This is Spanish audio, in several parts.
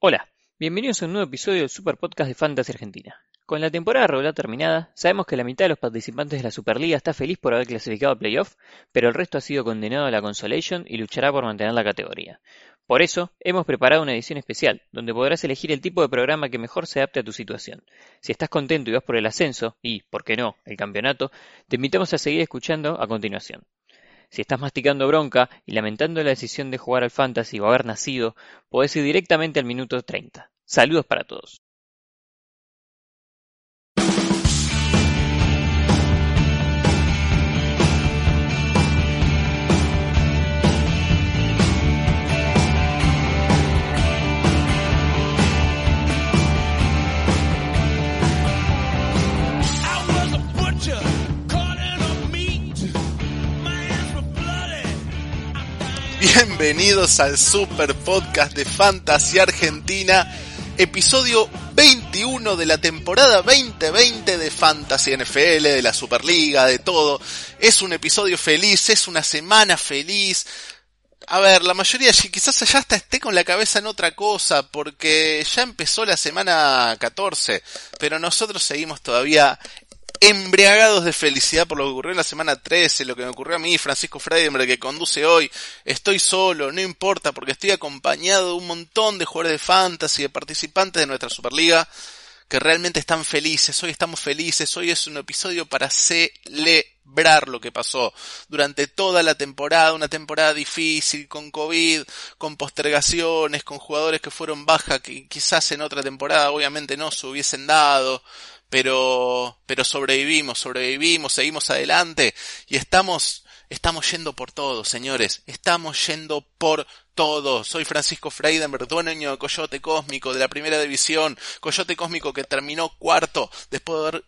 Hola, bienvenidos a un nuevo episodio del Super Podcast de Fantasy Argentina. Con la temporada regular terminada, sabemos que la mitad de los participantes de la Superliga está feliz por haber clasificado a playoff, pero el resto ha sido condenado a la consolation y luchará por mantener la categoría. Por eso, hemos preparado una edición especial, donde podrás elegir el tipo de programa que mejor se adapte a tu situación. Si estás contento y vas por el ascenso, y, por qué no, el campeonato, te invitamos a seguir escuchando a continuación. Si estás masticando bronca y lamentando la decisión de jugar al fantasy o haber nacido, podés ir directamente al minuto 30. Saludos para todos. Bienvenidos al Super Podcast de Fantasy Argentina, episodio 21 de la temporada 2020 de Fantasy NFL, de la Superliga, de todo. Es un episodio feliz, es una semana feliz. A ver, la mayoría quizás ya hasta esté con la cabeza en otra cosa, porque ya empezó la semana 14, pero nosotros seguimos todavía embriagados de felicidad por lo que ocurrió en la semana 13, lo que me ocurrió a mí, Francisco Freidenberg, que conduce hoy. Estoy solo, no importa, porque estoy acompañado de un montón de jugadores de fantasy, de participantes de nuestra Superliga, que realmente están felices. Hoy estamos felices, hoy es un episodio para celebrar lo que pasó durante toda la temporada, una temporada difícil, con COVID, con postergaciones, con jugadores que fueron baja, que quizás en otra temporada obviamente no se hubiesen dado pero, pero sobrevivimos, sobrevivimos, seguimos adelante y estamos, estamos yendo por todo, señores, estamos yendo por todo. Soy Francisco Freidenberg, dueño de Coyote Cósmico de la primera división, Coyote Cósmico que terminó cuarto después de haber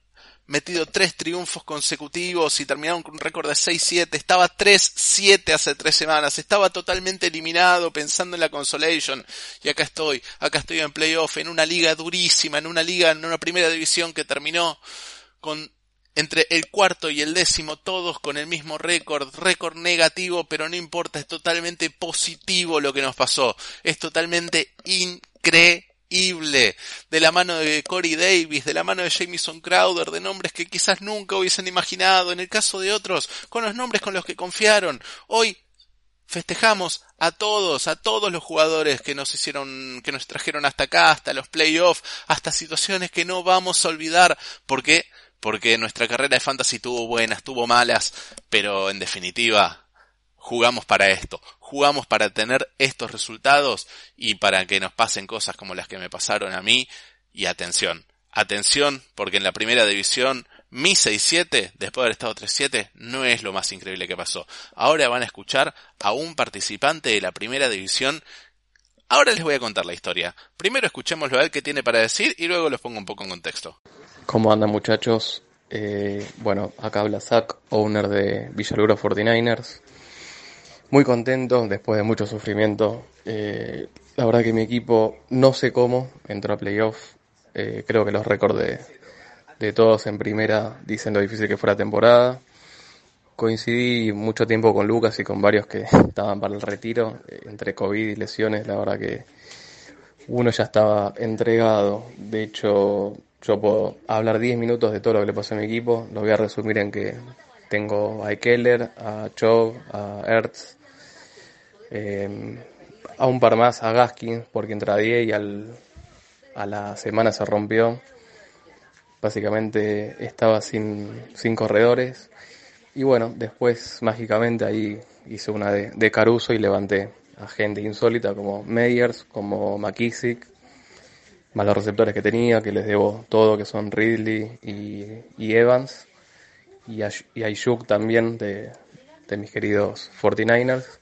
metido tres triunfos consecutivos y terminaron con un récord de 6-7. Estaba 3-7 hace tres semanas. Estaba totalmente eliminado pensando en la consolation. Y acá estoy, acá estoy en playoff, en una liga durísima, en una liga, en una primera división que terminó con entre el cuarto y el décimo, todos con el mismo récord, récord negativo, pero no importa, es totalmente positivo lo que nos pasó. Es totalmente increíble de la mano de Corey Davis, de la mano de Jamison Crowder, de nombres que quizás nunca hubiesen imaginado, en el caso de otros, con los nombres con los que confiaron. Hoy festejamos a todos, a todos los jugadores que nos hicieron, que nos trajeron hasta acá, hasta los playoffs, hasta situaciones que no vamos a olvidar, porque porque nuestra carrera de fantasy tuvo buenas, tuvo malas, pero en definitiva jugamos para esto, jugamos para tener estos resultados y para que nos pasen cosas como las que me pasaron a mí. Y atención, atención, porque en la primera división mi 6-7, después de haber estado 3-7, no es lo más increíble que pasó. Ahora van a escuchar a un participante de la primera división. Ahora les voy a contar la historia. Primero escuchémoslo a él que tiene para decir y luego los pongo un poco en contexto. ¿Cómo andan muchachos? Eh, bueno, acá habla Zach, owner de Villaluro 49ers muy contento después de mucho sufrimiento. Eh, la verdad que mi equipo, no sé cómo, entró a playoff. Eh, creo que los récords de, todos en primera dicen lo difícil que fue la temporada. Coincidí mucho tiempo con Lucas y con varios que estaban para el retiro, eh, entre COVID y lesiones. La verdad que uno ya estaba entregado. De hecho, yo puedo hablar 10 minutos de todo lo que le pasó a mi equipo. Lo voy a resumir en que tengo a Keller, a Chov, a Ertz, eh, a un par más a Gaskin porque entra y al, a la semana se rompió. Básicamente estaba sin, sin corredores. Y bueno, después mágicamente ahí hice una de, Caruso y levanté a gente insólita como Meyers, como McKissick, más los receptores que tenía, que les debo todo, que son Ridley y, Evans, y, a, y también de, de mis queridos 49ers.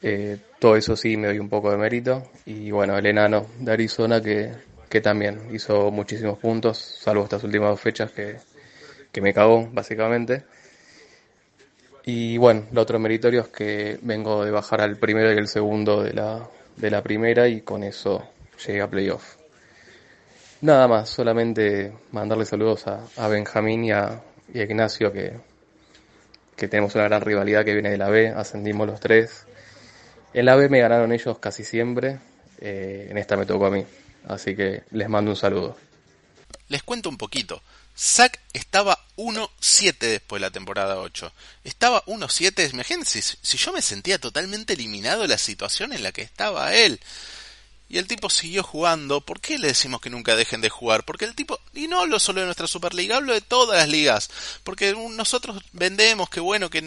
Eh, todo eso sí me doy un poco de mérito. Y bueno, el enano de Arizona que, que también hizo muchísimos puntos, salvo estas últimas dos fechas que, que me cagó, básicamente. Y bueno, lo otro meritorio es que vengo de bajar al primero y el segundo de la, de la primera y con eso llegué a playoff. Nada más, solamente mandarle saludos a, a Benjamín y a, y a Ignacio que, que tenemos una gran rivalidad que viene de la B, ascendimos los tres la B me ganaron ellos casi siempre. eh, en esta me tocó a mí. Así que les mando un saludo. Les cuento un poquito. Zack estaba 1-7 después de la temporada 8. Estaba 1-7, imagínense, si yo me sentía totalmente eliminado de la situación en la que estaba él. Y el tipo siguió jugando. ¿Por qué le decimos que nunca dejen de jugar? Porque el tipo, y no hablo solo de nuestra Superliga, hablo de todas las ligas. Porque nosotros vendemos que bueno, que,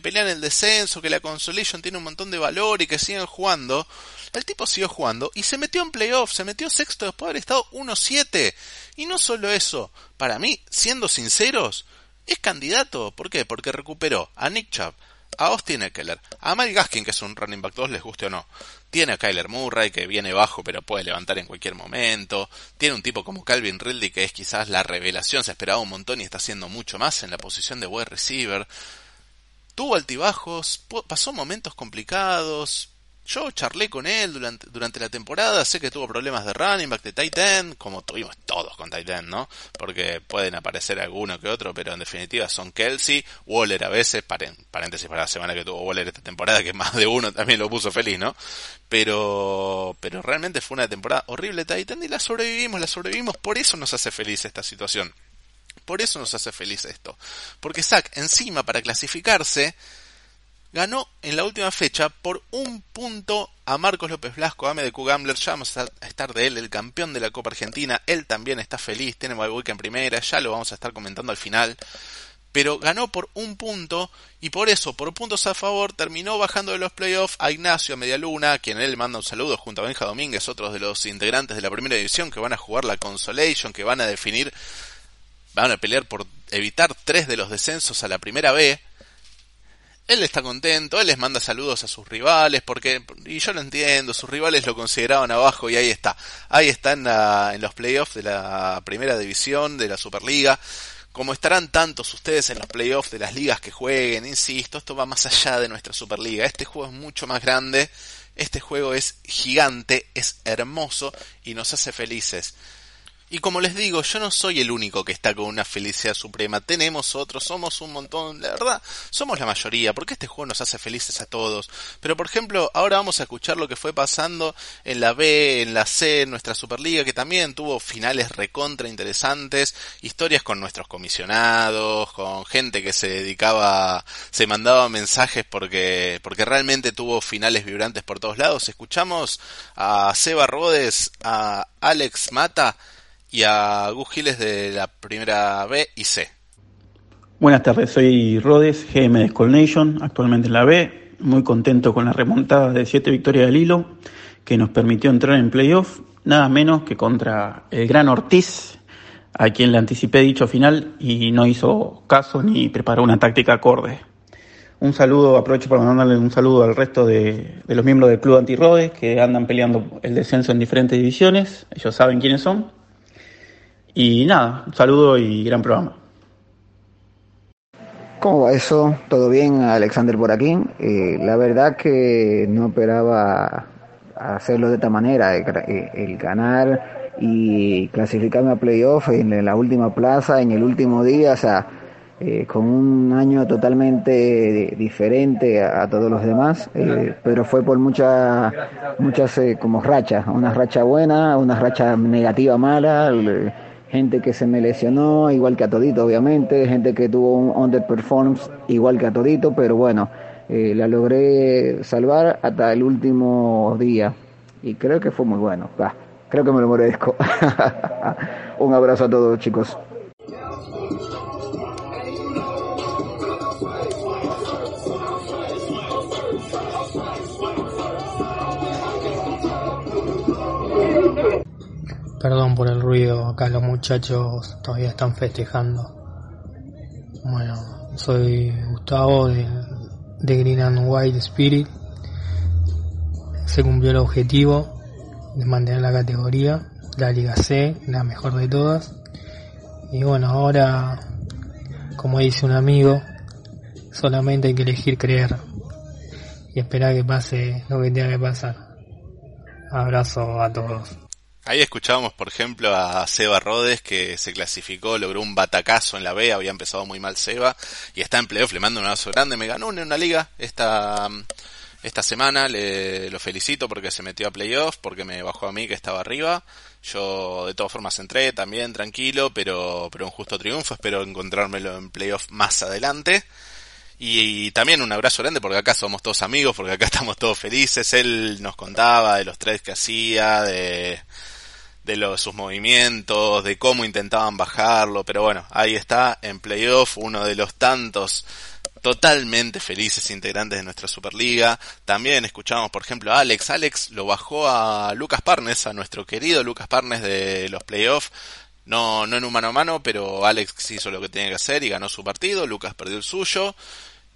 pelean el descenso, que la Consolation tiene un montón de valor y que siguen jugando. El tipo siguió jugando y se metió en playoff, se metió sexto después de haber estado 1-7. Y no solo eso, para mí, siendo sinceros, es candidato. ¿Por qué? Porque recuperó a Nick Chubb, a Austin Eckler, a Mike Gaskin, que es un running back 2, les guste o no. Tiene a Kyler Murray, que viene bajo pero puede levantar en cualquier momento. Tiene un tipo como Calvin Ridley, que es quizás la revelación, se esperaba un montón y está haciendo mucho más en la posición de wide receiver. Tuvo altibajos, pasó momentos complicados, yo charlé con él durante, durante la temporada, sé que tuvo problemas de running back, de tight end, como tuvimos todos con tight end, ¿no? Porque pueden aparecer alguno que otro, pero en definitiva son Kelsey, Waller a veces, paréntesis para la semana que tuvo Waller esta temporada, que más de uno también lo puso feliz, ¿no? Pero, pero realmente fue una temporada horrible end y la sobrevivimos, la sobrevivimos, por eso nos hace feliz esta situación. Por eso nos hace feliz esto. Porque Zack, encima, para clasificarse, ganó en la última fecha por un punto a Marcos López Blasco, de Q Gambler, ya vamos a estar de él, el campeón de la Copa Argentina, él también está feliz, tiene week en primera, ya lo vamos a estar comentando al final, pero ganó por un punto y por eso, por puntos a favor, terminó bajando de los playoffs a Ignacio Medialuna, a quien él manda un saludo junto a Benja Domínguez, otros de los integrantes de la primera división que van a jugar la Consolation, que van a definir, van a pelear por evitar tres de los descensos a la primera B, él está contento, él les manda saludos a sus rivales, porque, y yo lo entiendo, sus rivales lo consideraban abajo y ahí está. Ahí está en, en los playoffs de la primera división, de la Superliga. Como estarán tantos ustedes en los playoffs de las ligas que jueguen, insisto, esto va más allá de nuestra Superliga. Este juego es mucho más grande, este juego es gigante, es hermoso y nos hace felices. Y como les digo, yo no soy el único que está con una felicidad suprema. Tenemos otros, somos un montón, la verdad, somos la mayoría, porque este juego nos hace felices a todos. Pero por ejemplo, ahora vamos a escuchar lo que fue pasando en la B, en la C, en nuestra Superliga, que también tuvo finales recontra interesantes, historias con nuestros comisionados, con gente que se dedicaba, se mandaba mensajes porque, porque realmente tuvo finales vibrantes por todos lados. Escuchamos a Seba Rodes, a Alex Mata, y a Gus Giles de la primera B y C. Buenas tardes, soy Rodes, GM de Skull Nation, actualmente en la B, muy contento con la remontada de 7 victorias del hilo que nos permitió entrar en playoff, nada menos que contra el gran Ortiz, a quien le anticipé dicho final y no hizo caso ni preparó una táctica acorde. Un saludo, aprovecho para mandarle un saludo al resto de, de los miembros del Club Antirrodes que andan peleando el descenso en diferentes divisiones, ellos saben quiénes son y nada, un saludo y gran programa. ¿Cómo va eso? ¿Todo bien? Alexander por aquí. Eh, la verdad que no esperaba hacerlo de esta manera, el, ganar y clasificarme a playoff en la última plaza, en el último día, o sea, eh, con un año totalmente diferente a, todos los demás, eh, pero fue por muchas, muchas como rachas, una racha buena, una racha negativa mala gente que se me lesionó, igual que a Todito, obviamente, gente que tuvo un underperformance, igual que a Todito, pero bueno, eh, la logré salvar hasta el último día y creo que fue muy bueno. creo que me lo merezco. un abrazo a todos, chicos. Ruido, acá los muchachos todavía están festejando. Bueno, soy Gustavo de, Green and White Spirit. Se cumplió el objetivo de mantener la categoría, la Liga C, la mejor de todas. Y bueno, ahora, como dice un amigo, solamente hay que elegir creer y esperar que pase lo que tenga que pasar. Abrazo a todos. Ahí escuchábamos, por ejemplo, a Seba Rodes, que se clasificó, logró un batacazo en la B, había empezado muy mal Seba, y está en playoff, le mando un abrazo grande, me ganó en una liga esta, esta semana, le, lo felicito porque se metió a playoff, porque me bajó a mí que estaba arriba. Yo de todas formas entré también tranquilo, pero, pero un justo triunfo. Espero encontrármelo en playoff más adelante. Y, también un abrazo grande porque acá somos todos amigos, porque acá estamos todos felices. Él nos contaba de los tres que hacía, de, de los, sus movimientos, de cómo intentaban bajarlo. Pero bueno, ahí está en playoff, uno de los tantos totalmente felices integrantes de nuestra Superliga. También escuchamos, por ejemplo, a Alex. Alex lo bajó a Lucas Parnes, a nuestro querido Lucas Parnes de los playoffs. No, no en un mano a mano, pero Alex hizo lo que tenía que hacer y ganó su partido. Lucas perdió el suyo.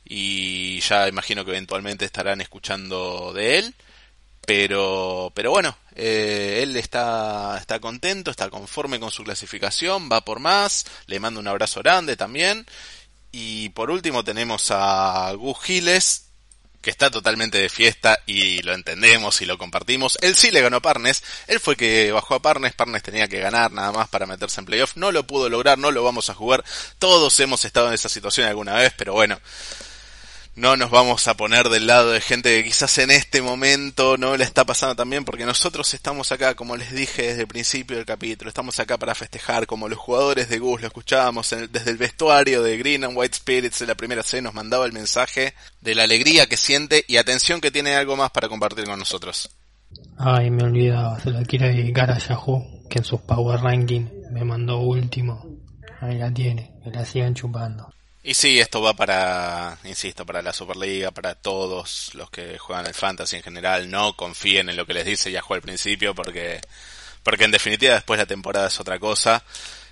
Y ya imagino que eventualmente estarán escuchando de él. Pero, pero bueno, eh, él está, está contento, está conforme con su clasificación, va por más, le mando un abrazo grande también. Y por último tenemos a Gus Giles, que está totalmente de fiesta y lo entendemos y lo compartimos. Él sí le ganó Parnes, él fue que bajó a Parnes, Parnes tenía que ganar nada más para meterse en playoff, no lo pudo lograr, no lo vamos a jugar, todos hemos estado en esa situación alguna vez, pero bueno, no nos vamos a poner del lado de gente que quizás en este momento no le está pasando también, porque nosotros estamos acá, como les dije desde el principio del capítulo, estamos acá para festejar, como los jugadores de Gus lo escuchábamos desde el vestuario de Green and White Spirits de la primera C, nos mandaba el mensaje de la alegría que siente y atención que tiene algo más para compartir con nosotros. Ay, me olvidaba, se la quiere dedicar a Yahoo, que en sus Power Ranking me mandó último. Ahí la tiene, que la sigan chupando. Y sí, esto va para, insisto, para la Superliga, para todos los que juegan el Fantasy en general. No confíen en lo que les dice Yahoo al principio porque, porque en definitiva después la temporada es otra cosa.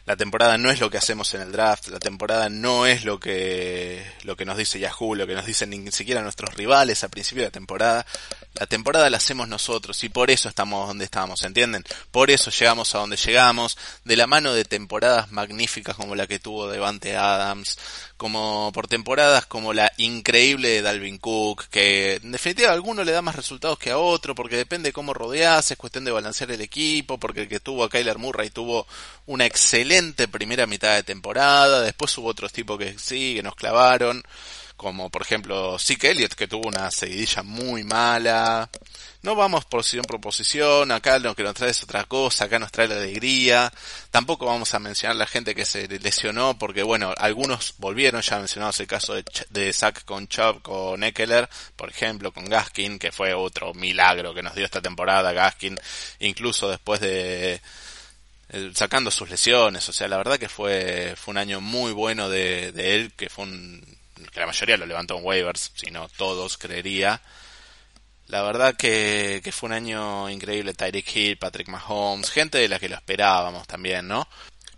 La temporada no es lo que hacemos en el draft, la temporada no es lo que, lo que nos dice Yahoo, lo que nos dicen ni siquiera nuestros rivales al principio de la temporada. La temporada la hacemos nosotros y por eso estamos donde estamos, ¿entienden? Por eso llegamos a donde llegamos, de la mano de temporadas magníficas como la que tuvo Devante Adams, como por temporadas como la increíble de Dalvin Cook, que en definitiva alguno le da más resultados que a otro, porque depende de cómo rodeas, es cuestión de balancear el equipo, porque el que tuvo a Kyler Murray tuvo una excelente primera mitad de temporada, después hubo otros tipos que sí, que nos clavaron, como por ejemplo Zeke Elliott que tuvo una seguidilla muy mala. No vamos posición por posición, acá lo que nos trae es otra cosa, acá nos trae la alegría. Tampoco vamos a mencionar la gente que se lesionó, porque bueno, algunos volvieron, ya mencionamos el caso de, de Zach con Chubb, con Eckler, por ejemplo, con Gaskin, que fue otro milagro que nos dio esta temporada Gaskin, incluso después de eh, sacando sus lesiones, o sea, la verdad que fue, fue un año muy bueno de, de él, que fue un, que la mayoría lo levantó en waivers, si no todos creería. La verdad que, que fue un año increíble. Tyreek Hill, Patrick Mahomes, gente de la que lo esperábamos también, ¿no?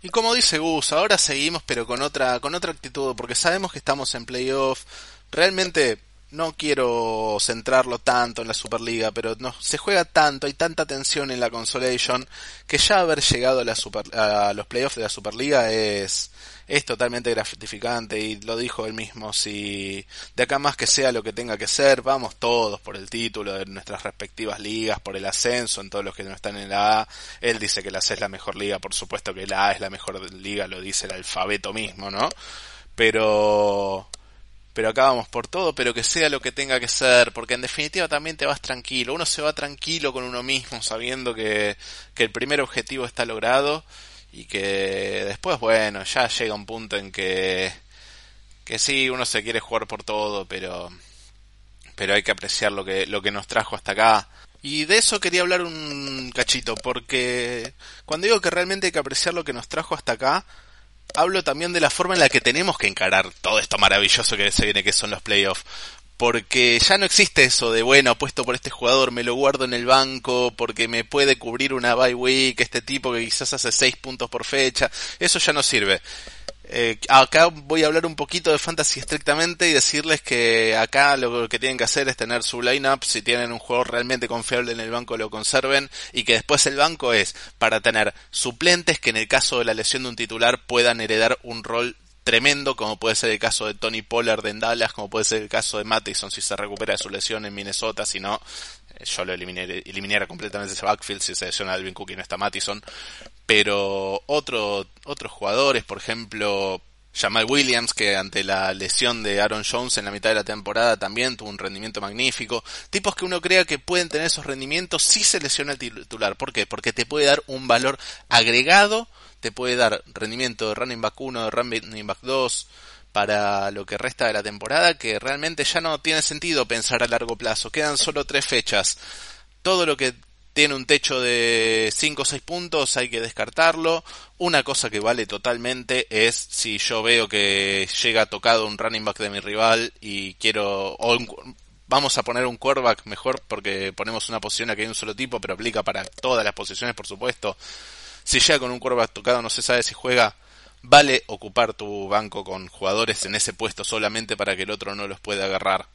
Y como dice Gus, ahora seguimos pero con otra, con otra actitud, porque sabemos que estamos en playoff. Realmente no quiero centrarlo tanto en la Superliga, pero no, se juega tanto, hay tanta tensión en la Consolation, que ya haber llegado a, la super, a los playoffs de la Superliga es, es totalmente gratificante y lo dijo él mismo, si de acá más que sea lo que tenga que ser, vamos todos por el título de nuestras respectivas ligas, por el ascenso en todos los que no están en la A, él dice que la C es la mejor liga, por supuesto que la A es la mejor liga, lo dice el alfabeto mismo, ¿no? Pero pero acá vamos por todo, pero que sea lo que tenga que ser, porque en definitiva también te vas tranquilo, uno se va tranquilo con uno mismo, sabiendo que, que el primer objetivo está logrado y que después, bueno, ya llega un punto en que, que sí, uno se quiere jugar por todo, pero, pero hay que apreciar lo que, lo que nos trajo hasta acá. Y de eso quería hablar un cachito, porque cuando digo que realmente hay que apreciar lo que nos trajo hasta acá, hablo también de la forma en la que tenemos que encarar todo esto maravilloso que se viene que son los playoffs porque ya no existe eso de, bueno, apuesto por este jugador, me lo guardo en el banco porque me puede cubrir una bye week, este tipo que quizás hace 6 puntos por fecha, eso ya no sirve. Eh, acá voy a hablar un poquito de fantasy estrictamente y decirles que acá lo que tienen que hacer es tener su lineup, si tienen un jugador realmente confiable en el banco lo conserven y que después el banco es para tener suplentes que en el caso de la lesión de un titular puedan heredar un rol tremendo, como puede ser el caso de Tony Pollard en Dallas, como puede ser el caso de Mattison si se recupera de su lesión en Minnesota, si no, eh, yo lo eliminara completamente ese backfield si se lesiona Alvin Cook y no está Mattison. Pero otro, otros jugadores, por ejemplo, Jamal Williams, que ante la lesión de Aaron Jones en la mitad de la temporada también tuvo un rendimiento magnífico. Tipos que uno crea que pueden tener esos rendimientos si se lesiona el titular. ¿Por qué? Porque te puede dar un valor agregado, te puede dar rendimiento de running back 1, de running back 2, para lo que resta de la temporada, que realmente ya no tiene sentido pensar a largo plazo. Quedan solo tres fechas. Todo lo que tiene un techo de 5 o 6 puntos, hay que descartarlo. Una cosa que vale totalmente es si yo veo que llega tocado un running back de mi rival y quiero... O vamos a poner un quarterback mejor porque ponemos una posición aquí hay un solo tipo, pero aplica para todas las posiciones, por supuesto. Si llega con un quarterback tocado, no se sabe si juega. Vale ocupar tu banco con jugadores en ese puesto solamente para que el otro no los pueda agarrar.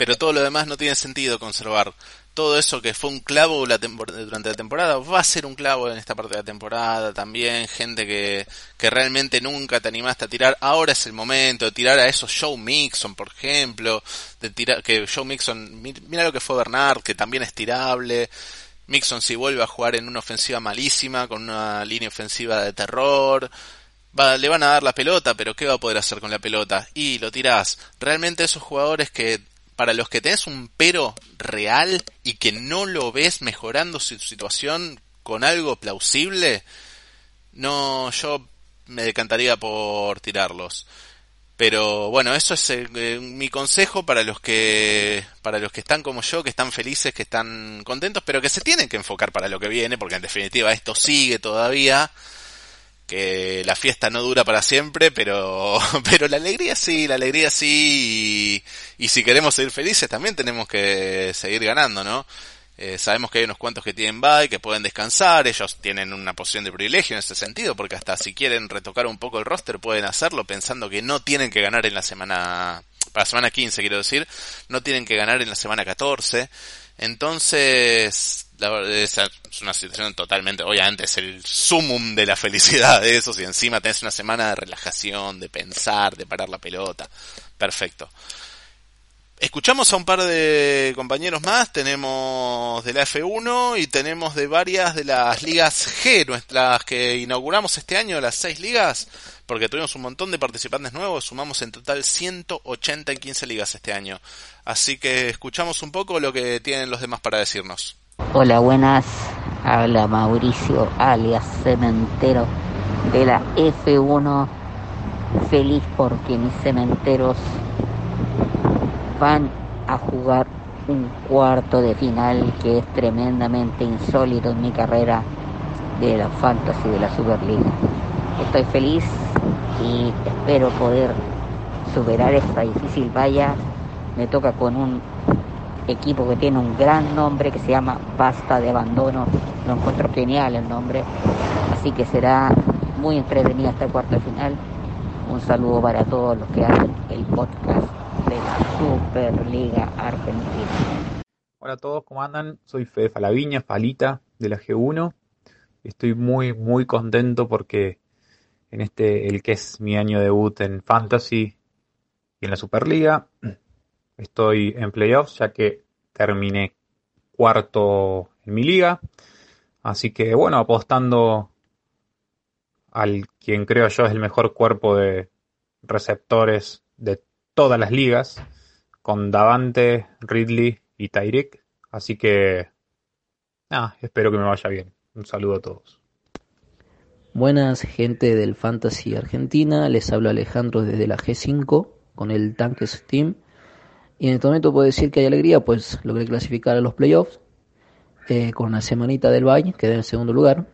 Pero todo lo demás no tiene sentido conservar todo eso que fue un clavo durante la temporada va a ser un clavo en esta parte de la temporada también gente que, que realmente nunca te animaste a tirar ahora es el momento de tirar a esos Joe Mixon por ejemplo de tirar que Joe Mixon mira lo que fue Bernard que también es tirable Mixon si vuelve a jugar en una ofensiva malísima con una línea ofensiva de terror Va, le van a dar la pelota, pero ¿qué va a poder hacer con la pelota? Y lo tirás. Realmente esos jugadores que para los que tenés un pero real y que no lo ves mejorando su situación con algo plausible, no, yo me decantaría por tirarlos. Pero bueno, eso es eh, mi consejo para los que para los que están como yo, que están felices, que están contentos, pero que se tienen que enfocar para lo que viene, porque en definitiva esto sigue todavía que la fiesta no dura para siempre, pero, pero la alegría sí, la alegría sí, y, si queremos seguir felices también tenemos que seguir ganando, ¿no? Eh, sabemos que hay unos cuantos que tienen bye, que pueden descansar, ellos tienen una posición de privilegio en ese sentido, porque hasta si quieren retocar un poco el roster pueden hacerlo pensando que no tienen que ganar en la semana, para la semana 15 quiero decir, no tienen que ganar en la semana 14, entonces, la es una situación totalmente, obviamente es el sumum de la felicidad de eso, y encima tenés una semana de relajación, de pensar, de parar la pelota. Perfecto. Escuchamos a un par de compañeros más, tenemos de la F1 y tenemos de varias de las ligas G, nuestras que inauguramos este año, las seis ligas, porque tuvimos un montón de participantes nuevos, sumamos en total 180 en 15 ligas este año. Así que escuchamos un poco lo que tienen los demás para decirnos. Hola, buenas. Habla Mauricio, alias Cementero de la F1. Feliz porque mis cementeros van a jugar un cuarto de final que es tremendamente insólito en mi carrera de la Fantasy de la Superliga. Estoy feliz y espero poder superar esta difícil valla. Me toca con un equipo que tiene un gran nombre que se llama Basta de Abandono. Lo encuentro genial el nombre. Así que será muy entretenida esta cuarta final. Un saludo para todos los que hacen el podcast de la Superliga Argentina. Hola a todos, ¿cómo andan? Soy Fede Falaviña, Falita de la G1. Estoy muy, muy contento porque en este, el que es mi año debut en Fantasy y en la Superliga, estoy en playoffs ya que terminé cuarto en mi liga. Así que bueno, apostando al quien creo yo es el mejor cuerpo de receptores de todas las ligas, con Davante, Ridley y Tyreek. Así que, nada, espero que me vaya bien. Un saludo a todos. Buenas gente del Fantasy Argentina, les hablo Alejandro desde la G5 con el Tanque Steam. Y en este momento puedo decir que hay alegría, pues logré clasificar a los playoffs eh, con una semanita del Valle, quedé en segundo lugar.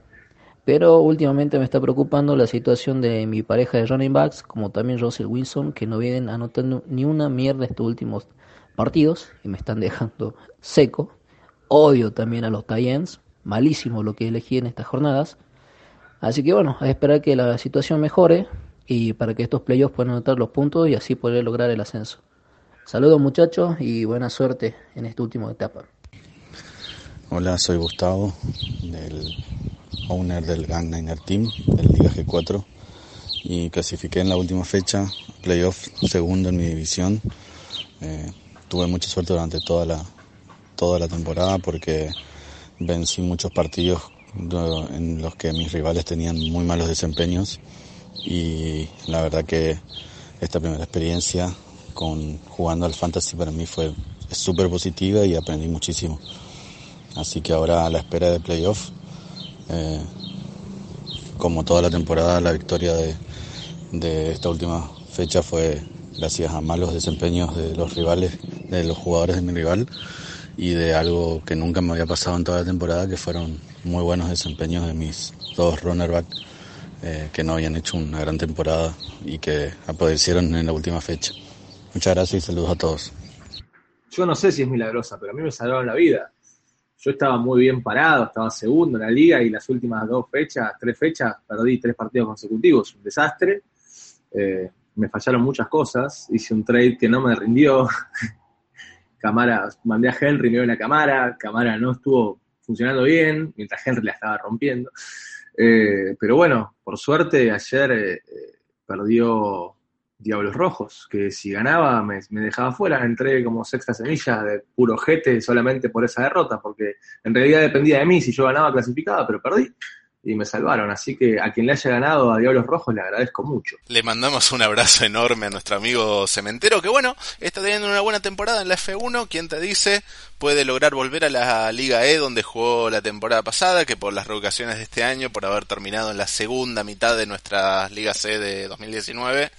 Pero últimamente me está preocupando la situación de mi pareja de running backs, como también Russell Wilson, que no vienen anotando ni una mierda estos últimos partidos y me están dejando seco. Odio también a los Titans, malísimo lo que elegí en estas jornadas. Así que bueno, a esperar que la situación mejore y para que estos playoffs puedan anotar los puntos y así poder lograr el ascenso. Saludos muchachos y buena suerte en esta última etapa. Hola, soy Gustavo del owner del Gang Niner Team, del Liga G4, y clasifiqué en la última fecha, playoff segundo en mi división. Eh, tuve mucha suerte durante toda la, toda la temporada porque vencí muchos partidos en los que mis rivales tenían muy malos desempeños y la verdad que esta primera experiencia con jugando al fantasy para mí fue súper positiva y aprendí muchísimo. Así que ahora a la espera de playoff, eh, como toda la temporada, la victoria de, de esta última fecha fue gracias a malos desempeños de los rivales, de los jugadores de mi rival y de algo que nunca me había pasado en toda la temporada, que fueron muy buenos desempeños de mis dos runnerbacks eh, que no habían hecho una gran temporada y que aparecieron en la última fecha. Muchas gracias y saludos a todos. Yo no sé si es milagrosa, pero a mí me salvaron la vida. Yo estaba muy bien parado, estaba segundo en la liga y las últimas dos fechas, tres fechas, perdí tres partidos consecutivos, un desastre. Eh, me fallaron muchas cosas, hice un trade que no me rindió. Camara, mandé a Henry, me dio una Camara, Camara no estuvo funcionando bien, mientras Henry la estaba rompiendo. Eh, pero bueno, por suerte ayer eh, perdió Diablos Rojos, que si ganaba me, me, dejaba fuera, entré como sexta semilla de puro jete solamente por esa derrota, porque en realidad dependía de mí, si yo ganaba clasificaba, pero perdí y me salvaron. Así que a quien le haya ganado a Diablos Rojos le agradezco mucho. Le mandamos un abrazo enorme a nuestro amigo Cementero, que bueno, está teniendo una buena temporada en la F1. Quien te dice puede lograr volver a la Liga E donde jugó la temporada pasada, que por las revocaciones de este año, por haber terminado en la segunda mitad de nuestra Liga C de 2019,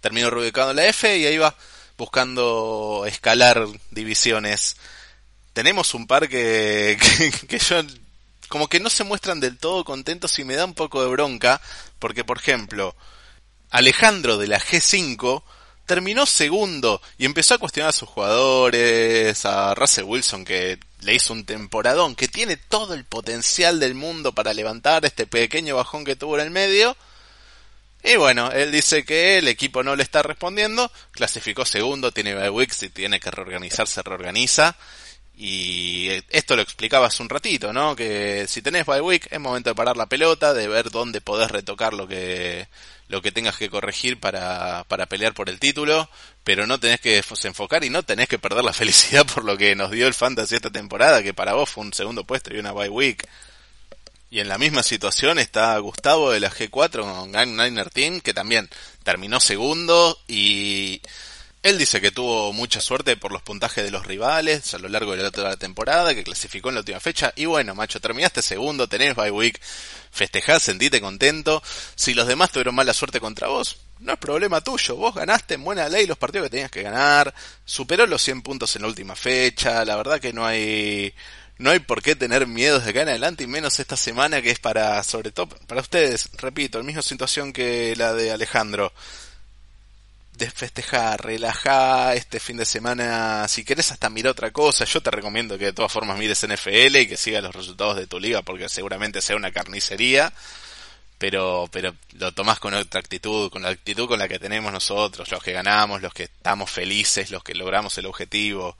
terminó reubicado en la F y ahí va buscando escalar divisiones. Tenemos un par que, que, que yo como que no se muestran del todo contentos y me da un poco de bronca, porque por ejemplo, Alejandro de la G5 terminó segundo y empezó a cuestionar a sus jugadores, a Russell Wilson que le hizo un temporadón, que tiene todo el potencial del mundo para levantar este pequeño bajón que tuvo en el medio. Y bueno, él dice que el equipo no le está respondiendo, clasificó segundo, tiene bye week, si tiene que reorganizarse, reorganiza. Y esto lo explicaba hace un ratito, ¿no? Que si tenés bye week es momento de parar la pelota, de ver dónde podés retocar lo que lo que tengas que corregir para, para pelear por el título, pero no tenés que enfocar y no tenés que perder la felicidad por lo que nos dio el Fantasy esta temporada, que para vos fue un segundo puesto y una bye week. Y en la misma situación está Gustavo de la G4 con Gang Niner Team, que también terminó segundo y él dice que tuvo mucha suerte por los puntajes de los rivales a lo largo de la otra temporada, que clasificó en la última fecha. Y bueno, macho, terminaste segundo, tenés bye week, festejás, sentite contento. Si los demás tuvieron mala suerte contra vos, no es problema tuyo. Vos ganaste en buena ley los partidos que tenías que ganar. Superó los 100 puntos en la última fecha. La verdad que no hay, no hay por qué tener miedos de acá en adelante y menos esta semana que es para, sobre todo, para ustedes, repito, la misma situación que la de Alejandro. De festejar, relajar este fin de semana, si querés hasta mirar otra cosa, yo te recomiendo que de todas formas mires NFL y que sigas los resultados de tu liga porque seguramente sea una carnicería, pero, pero lo tomás con otra actitud, con la actitud con la que tenemos nosotros, los que ganamos, los que estamos felices, los que logramos el objetivo.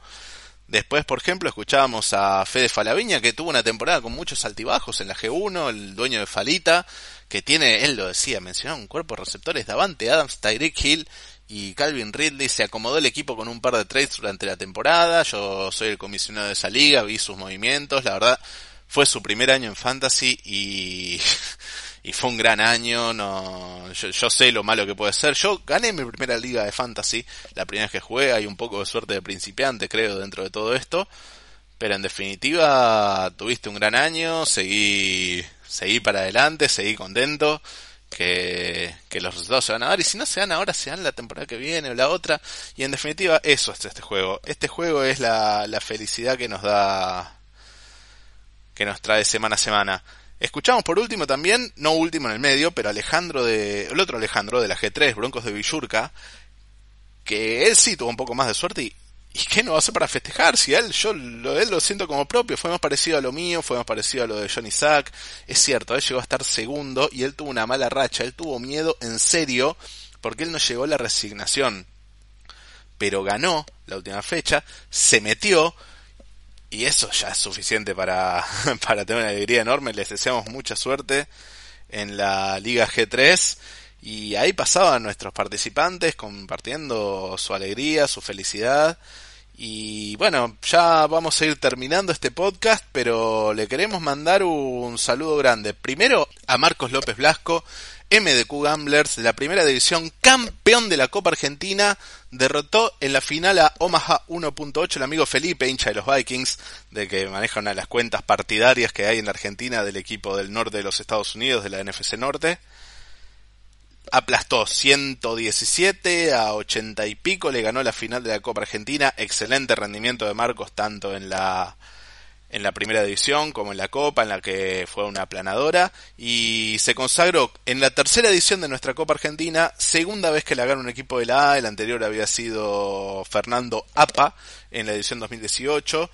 Después, por ejemplo, escuchábamos a Fede Falaviña, que tuvo una temporada con muchos altibajos en la G1, el dueño de Falita, que tiene, él lo decía, mencionaba un cuerpo de receptores, Davante Adams, Tyreek Hill y Calvin Ridley se acomodó el equipo con un par de trades durante la temporada. Yo soy el comisionado de esa liga, vi sus movimientos, la verdad fue su primer año en fantasy y, y fue un gran año. No, yo, sé lo malo que puede ser. Yo gané mi primera liga de fantasy, la primera vez que jugué. Hay un poco de suerte de principiante, creo, dentro de todo esto. Pero en definitiva, tuviste un gran año, seguí, seguí para adelante, seguí contento que, que, los resultados se van a dar y si no se dan ahora se dan la temporada que viene o la otra y en definitiva eso es este juego este juego es la, la felicidad que nos da que nos trae semana a semana escuchamos por último también no último en el medio pero Alejandro de el otro Alejandro de la G3 Broncos de Villurca que él sí tuvo un poco más de suerte y, ¿Y qué no hacer para festejar? Si él, yo lo, él lo siento como propio, fue más parecido a lo mío, fue más parecido a lo de Johnny Sack. Es cierto, él llegó a estar segundo y él tuvo una mala racha, él tuvo miedo en serio porque él no llegó a la resignación. Pero ganó la última fecha, se metió y eso ya es suficiente para, para tener una alegría enorme. Les deseamos mucha suerte en la Liga G3 y ahí pasaban nuestros participantes compartiendo su alegría, su felicidad Y bueno, ya vamos a ir terminando este podcast, pero le queremos mandar un saludo grande. Primero a Marcos López Blasco, MDQ Gamblers de la primera división, campeón de la Copa Argentina, derrotó en la final a Omaha 1.8 el amigo Felipe, hincha de los Vikings, de que maneja una de las cuentas partidarias que hay en la Argentina del equipo del norte de los Estados Unidos, de la NFC Norte. Aplastó 117 a 80 y pico, le ganó la final de la Copa Argentina, excelente rendimiento de Marcos tanto en la en la primera división como en la Copa, en la que fue una aplanadora, y se consagró en la tercera edición de nuestra Copa Argentina, segunda vez que la gana un equipo de la A, el anterior había sido Fernando Apa en la edición 2018,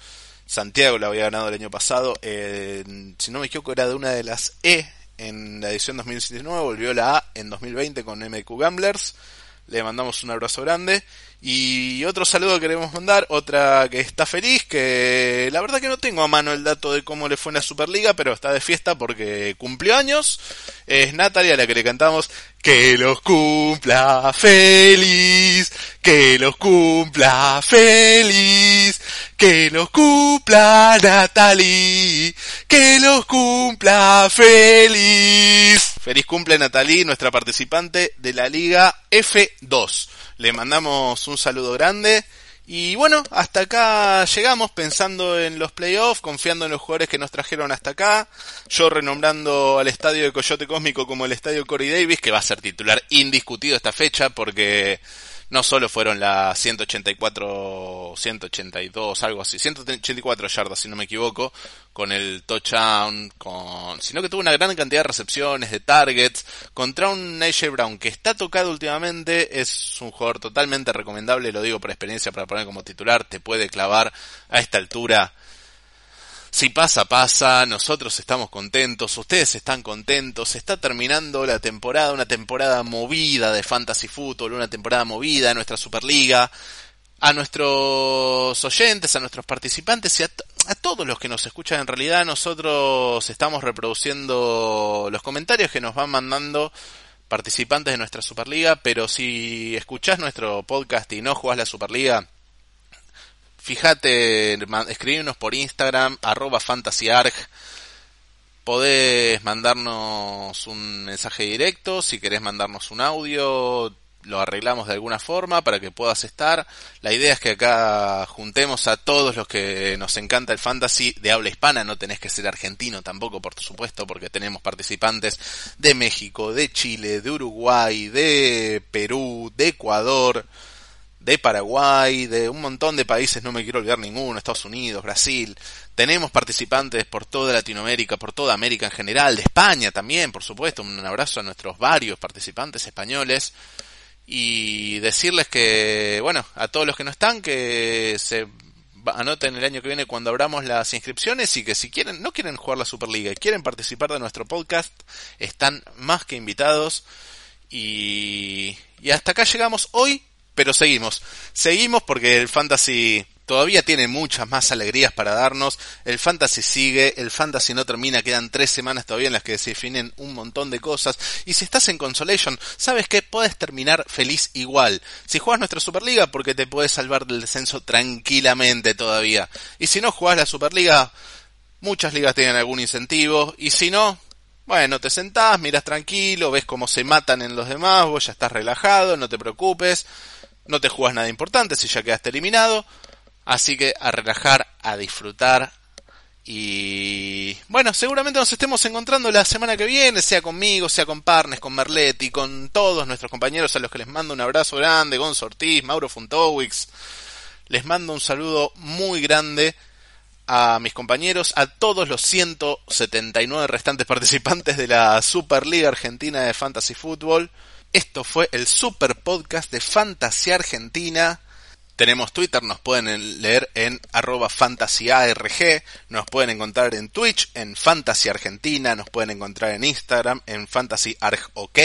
Santiago la había ganado el año pasado, si no me equivoco era de una de las E en la edición 2019, volvió la A en 2020 con MQ Gamblers. Le mandamos un abrazo grande. Y otro saludo queremos mandar, otra que está feliz, que la verdad que no tengo a mano el dato de cómo le fue en la Superliga, pero está de fiesta porque cumplió años. Es Natalia la que le cantamos que los cumpla feliz, que los cumpla feliz, que los cumpla Natalie, que los cumpla feliz. Feliz cumple Natalie, nuestra participante de la Liga F2. Le mandamos un saludo grande. Y bueno, hasta acá llegamos pensando en los playoffs, confiando en los jugadores que nos trajeron hasta acá. Yo renombrando al estadio de Coyote Cósmico como el estadio Corey Davis, que va a ser titular indiscutido esta fecha porque no solo fueron las 184, 182, algo así, 184 yardas si no me equivoco, con el touchdown, con, sino que tuvo una gran cantidad de recepciones, de targets, contra un AJ Brown que está tocado últimamente, es un jugador totalmente recomendable, lo digo por experiencia para poner como titular, te puede clavar a esta altura si pasa, pasa, nosotros estamos contentos, ustedes están contentos, está terminando la temporada, una temporada movida de Fantasy Football, una temporada movida de nuestra Superliga. A nuestros oyentes, a nuestros participantes y a, a todos los que nos escuchan, en realidad nosotros estamos reproduciendo los comentarios que nos van mandando participantes de nuestra Superliga, pero si escuchás nuestro podcast y no jugás la Superliga, Fíjate, escribirnos por Instagram, arroba fantasyarg. Podés mandarnos un mensaje directo, si querés mandarnos un audio, lo arreglamos de alguna forma para que puedas estar. La idea es que acá juntemos a todos los que nos encanta el fantasy de habla hispana, no tenés que ser argentino tampoco, por supuesto, porque tenemos participantes de México, de Chile, de Uruguay, de Perú, de Ecuador, de Paraguay, de un montón de países, no me quiero olvidar ninguno, Estados Unidos, Brasil. Tenemos participantes por toda Latinoamérica, por toda América en general, de España también, por supuesto. Un abrazo a nuestros varios participantes españoles. Y decirles que, bueno, a todos los que no están, que se anoten el año que viene cuando abramos las inscripciones y que si quieren, no quieren jugar la Superliga y quieren participar de nuestro podcast, están más que invitados. Y, y hasta acá llegamos hoy pero seguimos. Seguimos porque el fantasy todavía tiene muchas más alegrías para darnos. El fantasy sigue, el fantasy no termina, quedan tres semanas todavía en las que se definen un montón de cosas. Y si estás en Consolation, sabes que puedes terminar feliz igual. Si juegas nuestra Superliga, porque te puedes salvar del descenso tranquilamente todavía. Y si no juegas la Superliga, muchas ligas tienen algún incentivo. Y si no, bueno, te sentás, miras tranquilo, ves cómo se matan en los demás, vos ya estás relajado, no te preocupes no te juegas nada importante si ya quedaste eliminado. Así que a relajar, a disfrutar. Y bueno, seguramente nos estemos encontrando la semana que viene, sea conmigo, sea con Parnes, con Merletti, con todos nuestros compañeros a los que les mando un abrazo grande, Gonzo Ortiz, Mauro Funtowix. Les mando un saludo muy grande a mis compañeros, a todos los 179 restantes participantes de la Superliga Argentina de Fantasy Football. Esto fue el super podcast de Fantasía Argentina. Tenemos Twitter, nos pueden leer en arroba fantasyarg, nos pueden encontrar en Twitch, en Fantasy Argentina, nos pueden encontrar en Instagram, en fantasyargok.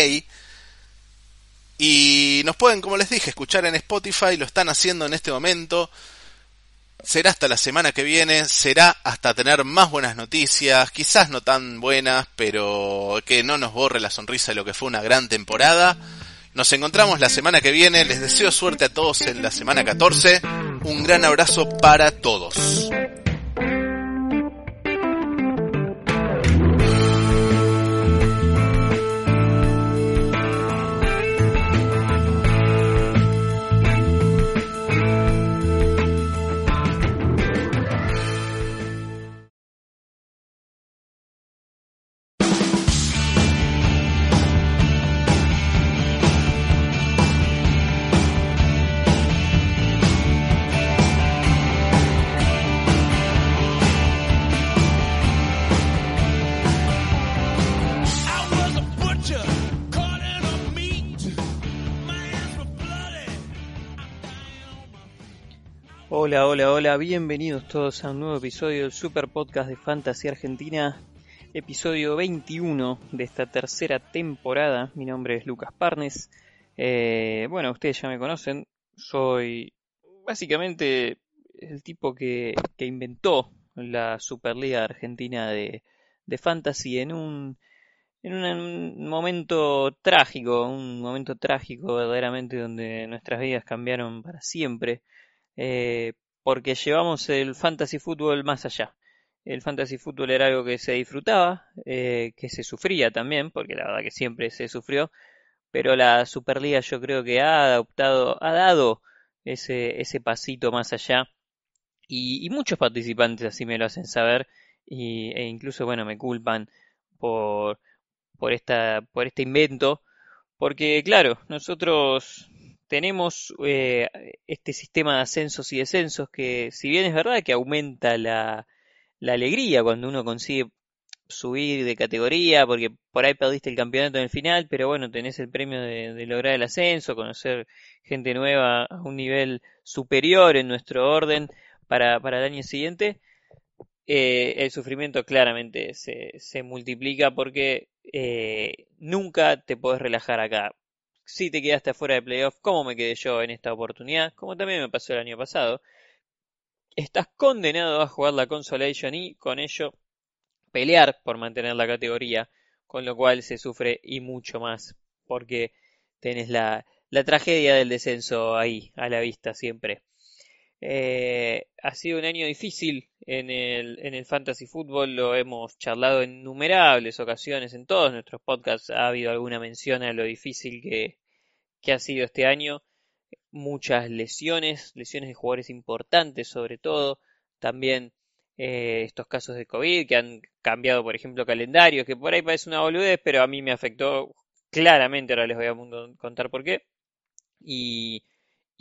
Y nos pueden, como les dije, escuchar en Spotify, lo están haciendo en este momento. Será hasta la semana que viene, será hasta tener más buenas noticias, quizás no tan buenas, pero que no nos borre la sonrisa de lo que fue una gran temporada. Nos encontramos la semana que viene, les deseo suerte a todos en la semana 14 Un gran abrazo para todos. Hola, hola, hola, bienvenidos todos a un nuevo episodio del Super Podcast de Fantasy Argentina, episodio 21 de esta tercera temporada. Mi nombre es Lucas Parnes. Eh, bueno, ustedes ya me conocen, soy básicamente el tipo que, que inventó la Superliga Argentina de, de Fantasy en un, en un momento trágico, un momento trágico verdaderamente donde nuestras vidas cambiaron para siempre. Eh, porque llevamos el fantasy fútbol más allá. El fantasy fútbol era algo que se disfrutaba, eh, que se sufría también, porque la verdad que siempre se sufrió, pero la Superliga yo creo que ha adoptado, ha dado ese, ese pasito más allá y, y muchos participantes así me lo hacen saber y, e incluso bueno me culpan por, por, esta, por este invento, porque claro, nosotros tenemos eh, este sistema de ascensos y descensos que, si bien es verdad que aumenta la, alegría cuando uno consigue subir de categoría, porque por ahí perdiste el campeonato en el final, pero bueno, tenés el premio de, lograr el ascenso, conocer gente nueva a un nivel superior en nuestro orden para, para el año siguiente, eh, el sufrimiento claramente se, se multiplica porque eh, nunca te podés relajar acá si te quedaste afuera de playoff, como me quedé yo en esta oportunidad, como también me pasó el año pasado, estás condenado a jugar la Consolation y con ello pelear por mantener la categoría, con lo cual se sufre y mucho más, porque tenés la, la tragedia del descenso ahí, a la vista siempre. Eh, ha sido un año difícil en el, en el fantasy fútbol, lo hemos charlado en innumerables ocasiones, en todos nuestros podcasts ha habido alguna mención a lo difícil que, que ha sido este año. Muchas lesiones, lesiones de jugadores importantes sobre todo, también eh, estos casos de COVID que han cambiado, por ejemplo, calendarios, que por ahí parece una boludez, pero a mí me afectó claramente, ahora les voy a contar por qué. Y,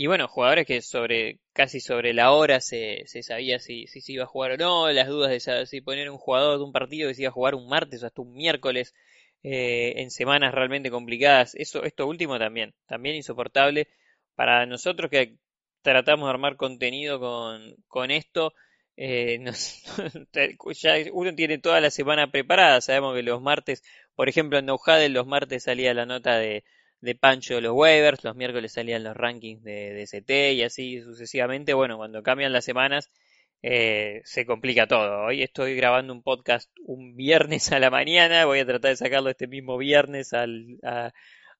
y bueno, jugadores que sobre casi sobre la hora se, sabía si, si se iba a jugar o no, las dudas de saber si poner un jugador de un partido que se iba a jugar un martes o hasta un miércoles eh, en semanas realmente complicadas. Eso, esto último también, también insoportable para nosotros que tratamos de armar contenido con, con esto. Eh, ya uno tiene toda la semana preparada. Sabemos que los martes, por ejemplo, en No los martes salía la nota de de Pancho de los waivers, los miércoles salían los rankings de, de CT y así sucesivamente. Bueno, cuando cambian las semanas eh, se complica todo. Hoy estoy grabando un podcast un viernes a la mañana, voy a tratar de sacarlo este mismo viernes al,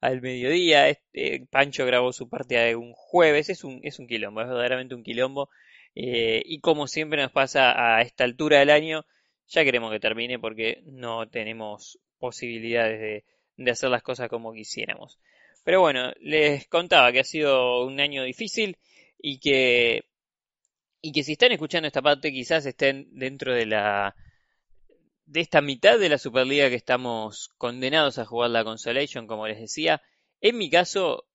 al mediodía. Este, Pancho grabó su partida de un jueves, es un, es un quilombo, es verdaderamente un quilombo. Eh, y como siempre nos pasa a esta altura del año, ya queremos que termine porque no tenemos posibilidades de, de hacer las cosas como quisiéramos. Pero bueno, les contaba que ha sido un año difícil y que y que si están escuchando esta parte quizás estén dentro de la de esta mitad de la Superliga que estamos condenados a jugar la Consolation, como les decía. En mi caso,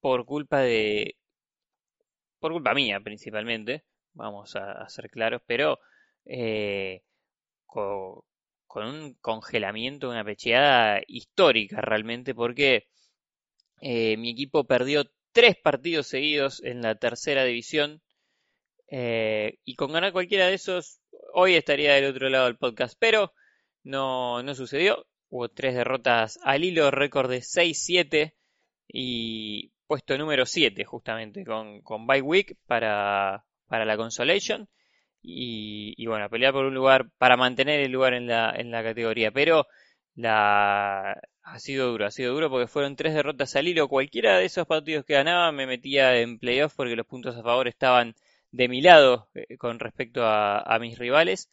por culpa de por culpa mía principalmente, vamos a, ser claros, pero eh, con un congelamiento, una pecheada histórica realmente, porque eh, mi equipo perdió tres partidos seguidos en la tercera división eh, y con ganar cualquiera de esos hoy estaría del otro lado del podcast, pero no, no sucedió. Hubo tres derrotas al hilo, récord de 6-7 y puesto número 7 justamente con, con week para, para la consolation y, bueno, pelear por un lugar para mantener el lugar en la, en la categoría. Pero la ha sido duro, ha sido duro porque fueron tres derrotas al hilo. Cualquiera de esos partidos que ganaba me metía en playoff porque los puntos a favor estaban de mi lado eh, con respecto a, mis rivales.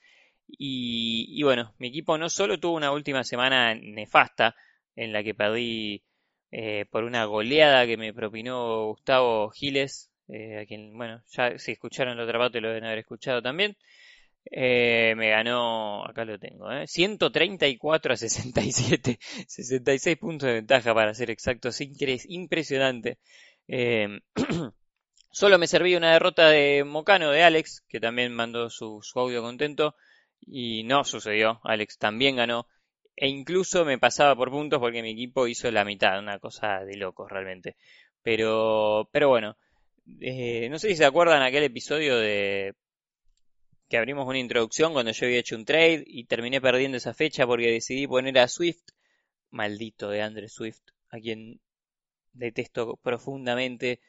Y, bueno, mi equipo no solo tuvo una última semana nefasta en la que perdí eh, por una goleada que me propinó Gustavo Giles, eh, a quien, bueno, ya si escucharon el otro parte lo deben haber escuchado también. Eh, me ganó, acá lo tengo, ¿eh? 134 a 67, 66 puntos de ventaja para ser exactos, impresionante. Eh, solo me serví una derrota de Mocano, de Alex, que también mandó su, su audio contento, y no sucedió, Alex también ganó, e incluso me pasaba por puntos porque mi equipo hizo la mitad, una cosa de locos realmente. Pero, pero bueno, eh, no sé si se acuerdan aquel episodio de que abrimos una introducción cuando yo había hecho un trade y terminé perdiendo esa fecha porque decidí poner a Swift, maldito de Andre Swift, a quien detesto profundamente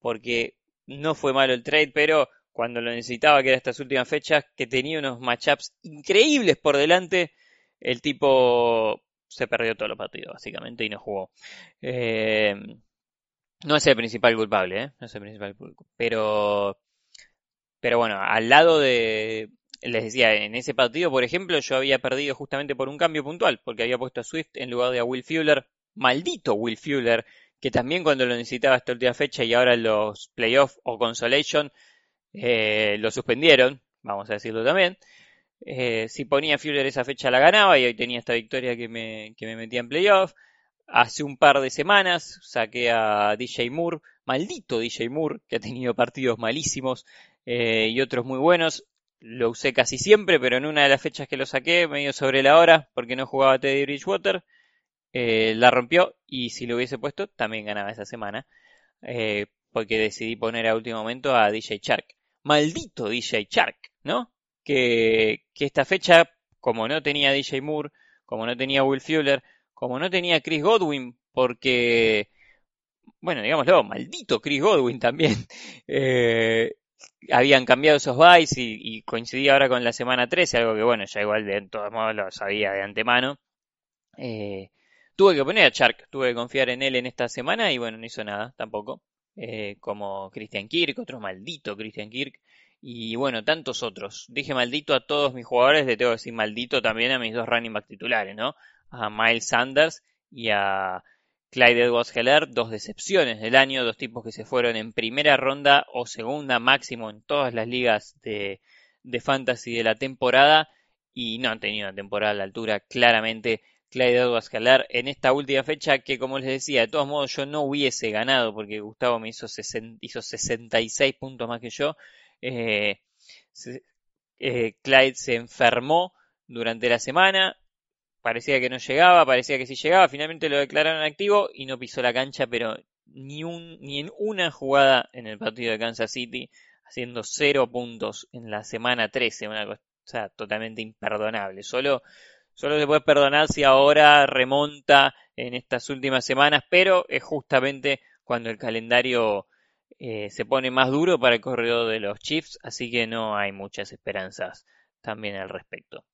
porque no fue malo el trade, pero cuando lo necesitaba, que era estas últimas fechas, que tenía unos matchups increíbles por delante, el tipo se perdió todos los partidos, básicamente, y no jugó. Eh, no es el principal culpable, ¿eh? No es el principal culpable. Pero pero bueno, al lado de, les decía, en ese partido, por ejemplo, yo había perdido justamente por un cambio puntual, porque había puesto a Swift en lugar de a Will Fuller, maldito Will Fuller, que también cuando lo necesitaba esta última fecha y ahora en los playoffs o consolation eh, lo suspendieron, vamos a decirlo también. Eh, si ponía Fuller esa fecha la ganaba y hoy tenía esta victoria que me, que me metía en playoff. Hace un par de semanas saqué a DJ Moore, maldito DJ Moore, que ha tenido partidos malísimos eh, y otros muy buenos. Lo usé casi siempre, pero en una de las fechas que lo saqué, medio sobre la hora, porque no jugaba Teddy Bridgewater, eh, la rompió y si lo hubiese puesto, también ganaba esa semana, eh, porque decidí poner a último momento a DJ Shark. Maldito DJ Shark, ¿no? Que, que esta fecha, como no tenía DJ Moore, como no tenía Will Fuller, como no tenía Chris Godwin, porque bueno, digámoslo, maldito Chris Godwin también. Eh, habían cambiado esos bytes y, coincidía ahora con la semana 13, algo que bueno, ya igual de todos modos lo sabía de antemano. Eh, tuve que poner a Shark, tuve que confiar en él en esta semana y bueno, no hizo nada tampoco. Eh, como Christian Kirk, otro maldito Christian Kirk. Y bueno, tantos otros. Dije maldito a todos mis jugadores, le tengo que decir maldito también a mis dos running back titulares, ¿no? A Miles Sanders y a Clyde Edwards Heller, dos decepciones del año, dos tipos que se fueron en primera ronda o segunda máximo en todas las ligas de, fantasy de la temporada y no han tenido una temporada a la altura claramente Clyde Edwards Heller en esta última fecha que como les decía, de todos modos yo no hubiese ganado porque Gustavo me hizo, hizo 66 puntos más que yo. Eh, eh, Clyde se enfermó durante la semana, parecía que no llegaba, parecía que sí llegaba, finalmente lo declararon activo y no pisó la cancha, pero ni, un, ni en una jugada en el partido de Kansas City, haciendo cero puntos en la semana 13, una cosa totalmente imperdonable. Solo, solo se puede perdonar si ahora remonta en estas últimas semanas, pero es justamente cuando el calendario eh, se pone más duro para el corredor de los Chiefs, así que no hay muchas esperanzas también al respecto.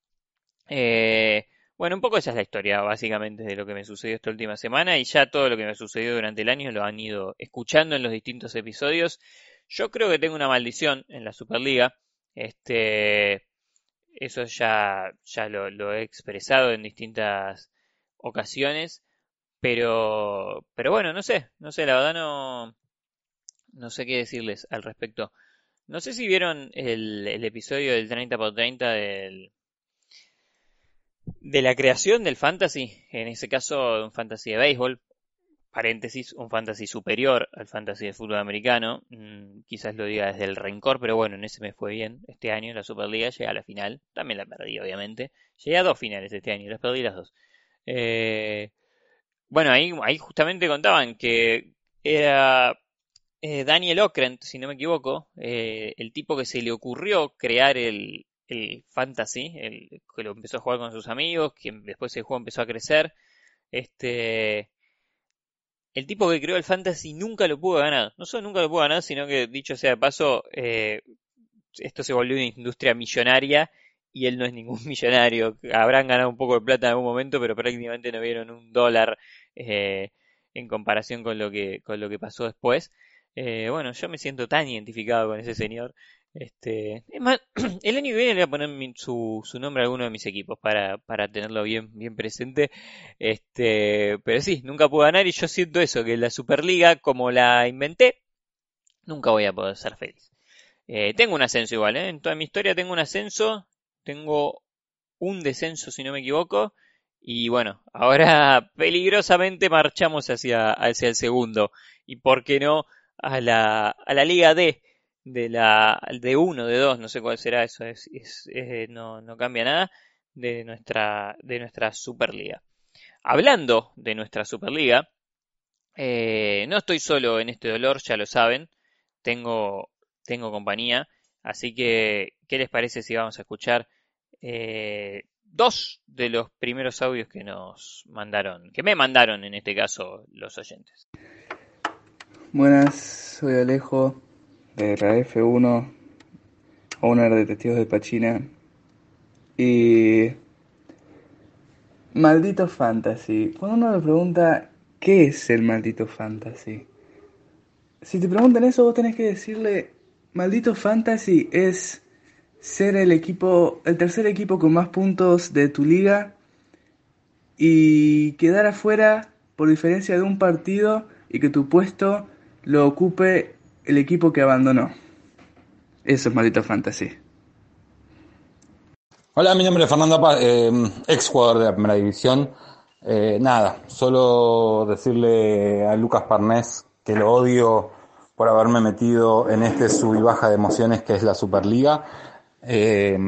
Eh, bueno, un poco esa es la historia básicamente de lo que me sucedió esta última semana y ya todo lo que me sucedió durante el año lo han ido escuchando en los distintos episodios. Yo creo que tengo una maldición en la Superliga. Este, eso ya, ya lo, he expresado en distintas ocasiones. Pero, pero bueno, no sé, no sé, la verdad no, no sé qué decirles al respecto. No sé si vieron el, el episodio del 30 por 30 del, de la creación del fantasy, en ese caso un fantasy de béisbol, paréntesis, un fantasy superior al fantasy de fútbol americano, mm, quizás lo diga desde el rencor, pero bueno, en ese me fue bien. Este año la Superliga llegué a la final, también la perdí obviamente, llegué a dos finales este año, las perdí las dos. Eh, bueno, ahí, ahí justamente contaban que era eh, Daniel Okrent, si no me equivoco, eh, el tipo que se le ocurrió crear el, el fantasy, el que lo empezó a jugar con sus amigos, que después el juego empezó a crecer. Este, el tipo que creó el fantasy nunca lo pudo ganar. No solo nunca lo pudo ganar, sino que dicho sea de paso, eh, esto se volvió una industria millonaria y él no es ningún millonario. Habrán ganado un poco de plata en algún momento, pero prácticamente no vieron un dólar eh, en comparación con lo que, con lo que pasó después. Eh, bueno, yo me siento tan identificado con ese señor. Este, es más, el año que viene le voy a poner su, su nombre a alguno de mis equipos para, para tenerlo bien, bien presente. Este, pero sí, nunca pude ganar y yo siento eso, que la Superliga, como la inventé, nunca voy a poder ser feliz. Eh, tengo un ascenso igual, ¿eh? En toda mi historia tengo un ascenso, tengo un descenso si no me equivoco. Y bueno, ahora peligrosamente marchamos hacia, hacia el segundo. Y por qué no a la, a la Liga D de la de 1, de 2, no sé cuál será eso, es, no, no cambia nada de nuestra, de nuestra Superliga. Hablando de nuestra Superliga, eh, no estoy solo en este dolor, ya lo saben, tengo, tengo compañía, así que, ¿qué les parece si vamos a escuchar eh, dos de los primeros audios que nos mandaron, que me mandaron en este caso los oyentes? Buenas, soy Alejo de la F1, owner de Testigos de Pachina. Y. Maldito Fantasy. Cuando uno le pregunta, ¿qué es el maldito Fantasy? Si te preguntan eso, vos tenés que decirle: Maldito Fantasy es ser el equipo, el tercer equipo con más puntos de tu liga y quedar afuera por diferencia de un partido y que tu puesto lo ocupe el equipo que abandonó. Eso es maldito fantasy. Hola, mi nombre es Fernando Paz, eh, ex jugador de la primera división. Eh, nada, solo decirle a Lucas Parnés que lo odio por haberme metido en este sub y baja de emociones que es la Superliga. Eh,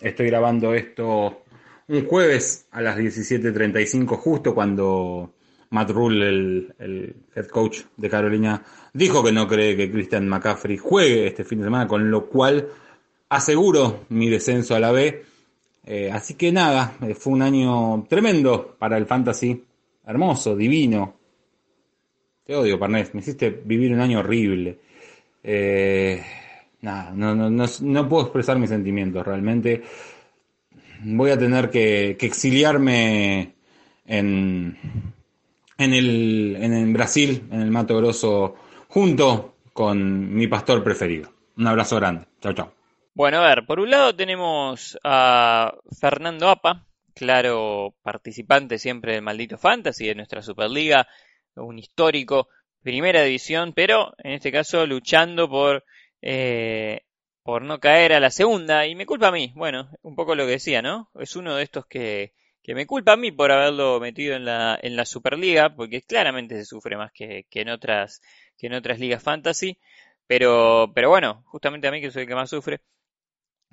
estoy grabando esto un jueves a las 17.35 justo cuando Matt Rule, el, head coach de Carolina, dijo que no cree que Christian McCaffrey juegue este fin de semana, con lo cual aseguro mi descenso a la B. Eh, así que nada, eh, fue un año tremendo para el fantasy, hermoso, divino. Te odio, Parnés, me hiciste vivir un año horrible. Eh, nada, no, no, no, puedo expresar mis sentimientos, realmente. Voy a tener que exiliarme en, en el, en Brasil, en el Mato Grosso, junto con mi pastor preferido. Un abrazo grande. Chao, chao. Bueno, a ver, por un lado tenemos a Fernando Apa, claro participante siempre del maldito Fantasy de nuestra Superliga, un histórico, primera división, pero en este caso luchando por, eh, por no caer a la segunda, y me culpa a mí, bueno, un poco lo que decía, ¿no? Es uno de estos que, que me culpa a mí por haberlo metido en la, en la Superliga, porque claramente se sufre más que, que, en otras, que en otras ligas fantasy, pero, pero bueno, justamente a mí que soy el que más sufre.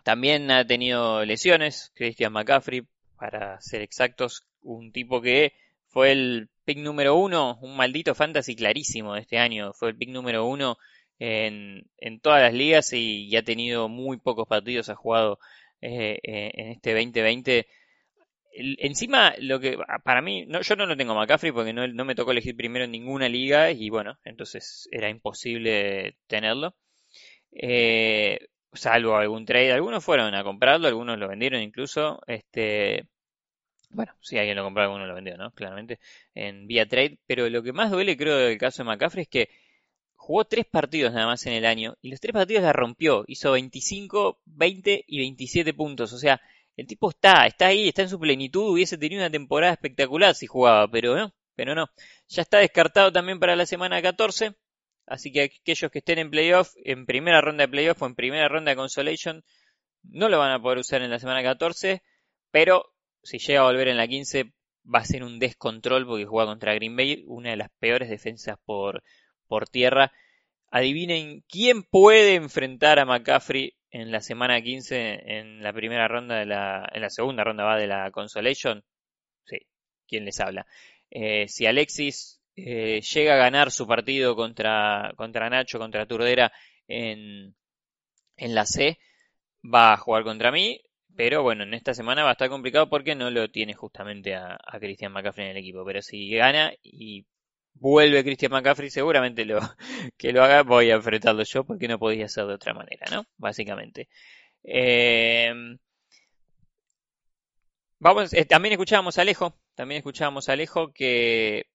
También ha tenido lesiones, Christian McCaffrey, para ser exactos, un tipo que fue el pick número uno, un maldito fantasy clarísimo de este año, fue el pick número uno en, en todas las ligas y, ha tenido muy pocos partidos, ha jugado eh, eh, en este 2020 encima, lo que para mí, no, yo no lo tengo McCaffrey porque no, no, me tocó elegir primero en ninguna liga y bueno, entonces era imposible tenerlo. Eh, salvo algún trade, algunos fueron a comprarlo, algunos lo vendieron incluso. Este, bueno, si alguien lo compró, alguno lo vendió, ¿no? Claramente, en vía trade. Pero lo que más duele, creo, del caso de McCaffrey es que jugó tres partidos nada más en el año y los tres partidos la rompió. Hizo 25, 20 y 27 puntos. O sea, el tipo está, está ahí, está en su plenitud, hubiese tenido una temporada espectacular si jugaba, pero no, pero no. Ya está descartado también para la semana 14, así que aquellos que estén en playoff, en primera ronda de playoff o en primera ronda de consolation, no lo van a poder usar en la semana 14, pero si llega a volver en la 15 va a ser un descontrol porque juega contra Green Bay, una de las peores defensas por, por tierra. Adivinen quién puede enfrentar a McCaffrey en la semana 15, en la primera ronda de la, en la segunda ronda va de la Consolation, sí, ¿quién les habla? Eh, si Alexis eh, llega a ganar su partido contra, contra Nacho, contra Turdera en, en la C, va a jugar contra mí, pero bueno, en esta semana va a estar complicado porque no lo tiene justamente a, a Christian McCaffrey en el equipo, pero si gana y vuelve Christian McCaffrey, seguramente lo, que lo haga, voy a enfrentarlo yo porque no podía ser de otra manera, ¿no? Básicamente. Eh, Vamos, eh, también escuchábamos a Alejo, también escuchábamos a Alejo que,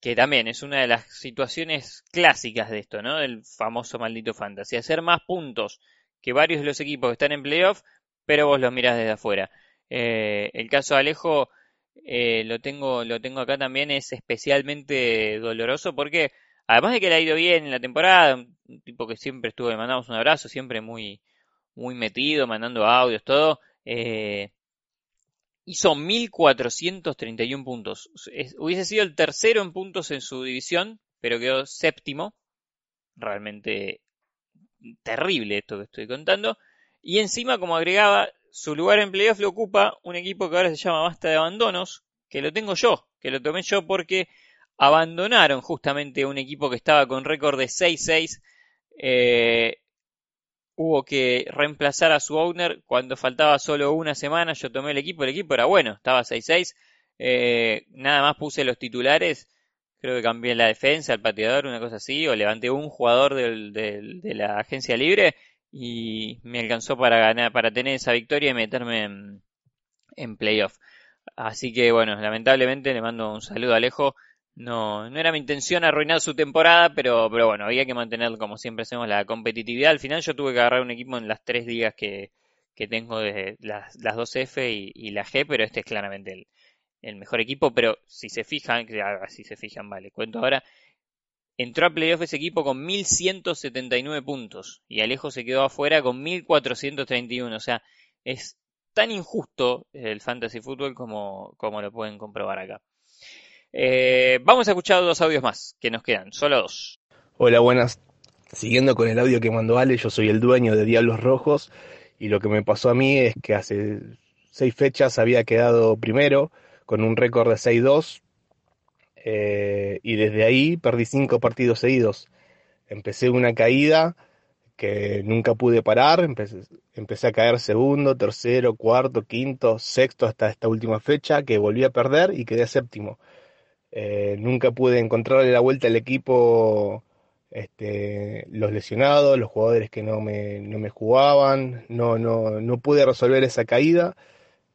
que también es una de las situaciones clásicas de esto, ¿no? Del famoso maldito fantasy. Hacer más puntos que varios de los equipos que están en playoff, pero vos los mirás desde afuera. Eh, el caso de Alejo eh, lo tengo lo tengo acá también es especialmente doloroso porque además de que le ha ido bien en la temporada un tipo que siempre estuvo le mandamos un abrazo siempre muy muy metido mandando audios todo eh, hizo 1431 puntos. Hubiese sido el tercero en puntos en su división pero quedó séptimo. Realmente terrible esto que estoy contando. Y encima como agregaba su lugar en playoff lo ocupa un equipo que ahora se llama Basta de Abandonos, que lo tengo yo, que lo tomé yo porque abandonaron justamente un equipo que estaba con récord de 6-6. Eh, hubo que reemplazar a su owner cuando faltaba solo una semana. Yo tomé el equipo, el equipo era bueno, estaba 6-6. Eh, nada más puse los titulares. Creo que cambié la defensa, el pateador, una cosa así, o levanté un jugador de la agencia libre y me alcanzó para ganar, para tener esa victoria y meterme en, en playoff. Así que bueno, lamentablemente le mando un saludo a Alejo. No, no era mi intención arruinar su temporada, pero, pero bueno, había que mantener, como siempre hacemos, la competitividad. Al final yo tuve que agarrar un equipo en las tres ligas que, que tengo de las, las dos F y, la G, pero este es claramente el, el mejor equipo. Pero si se fijan, si se fijan, vale, cuento ahora, entró a playoff ese equipo con 1179 puntos y Alejo se quedó afuera con 1431. O sea, es tan injusto el fantasy fútbol como, como lo pueden comprobar acá. Eh, vamos a escuchar dos audios más que nos quedan, solo dos. Hola, buenas. Siguiendo con el audio que mandó Ale, yo soy el dueño de Diablos Rojos y lo que me pasó a mí es que hace seis fechas había quedado primero con un récord de 6-2 eh, y desde ahí perdí cinco partidos seguidos. Empecé una caída que nunca pude parar, empecé, empecé, a caer segundo, tercero, cuarto, quinto, sexto hasta esta última fecha que volví a perder y quedé séptimo. Eh, nunca pude encontrarle la vuelta al equipo este, los lesionados, los jugadores que no me, no me jugaban, no, no, no pude resolver esa caída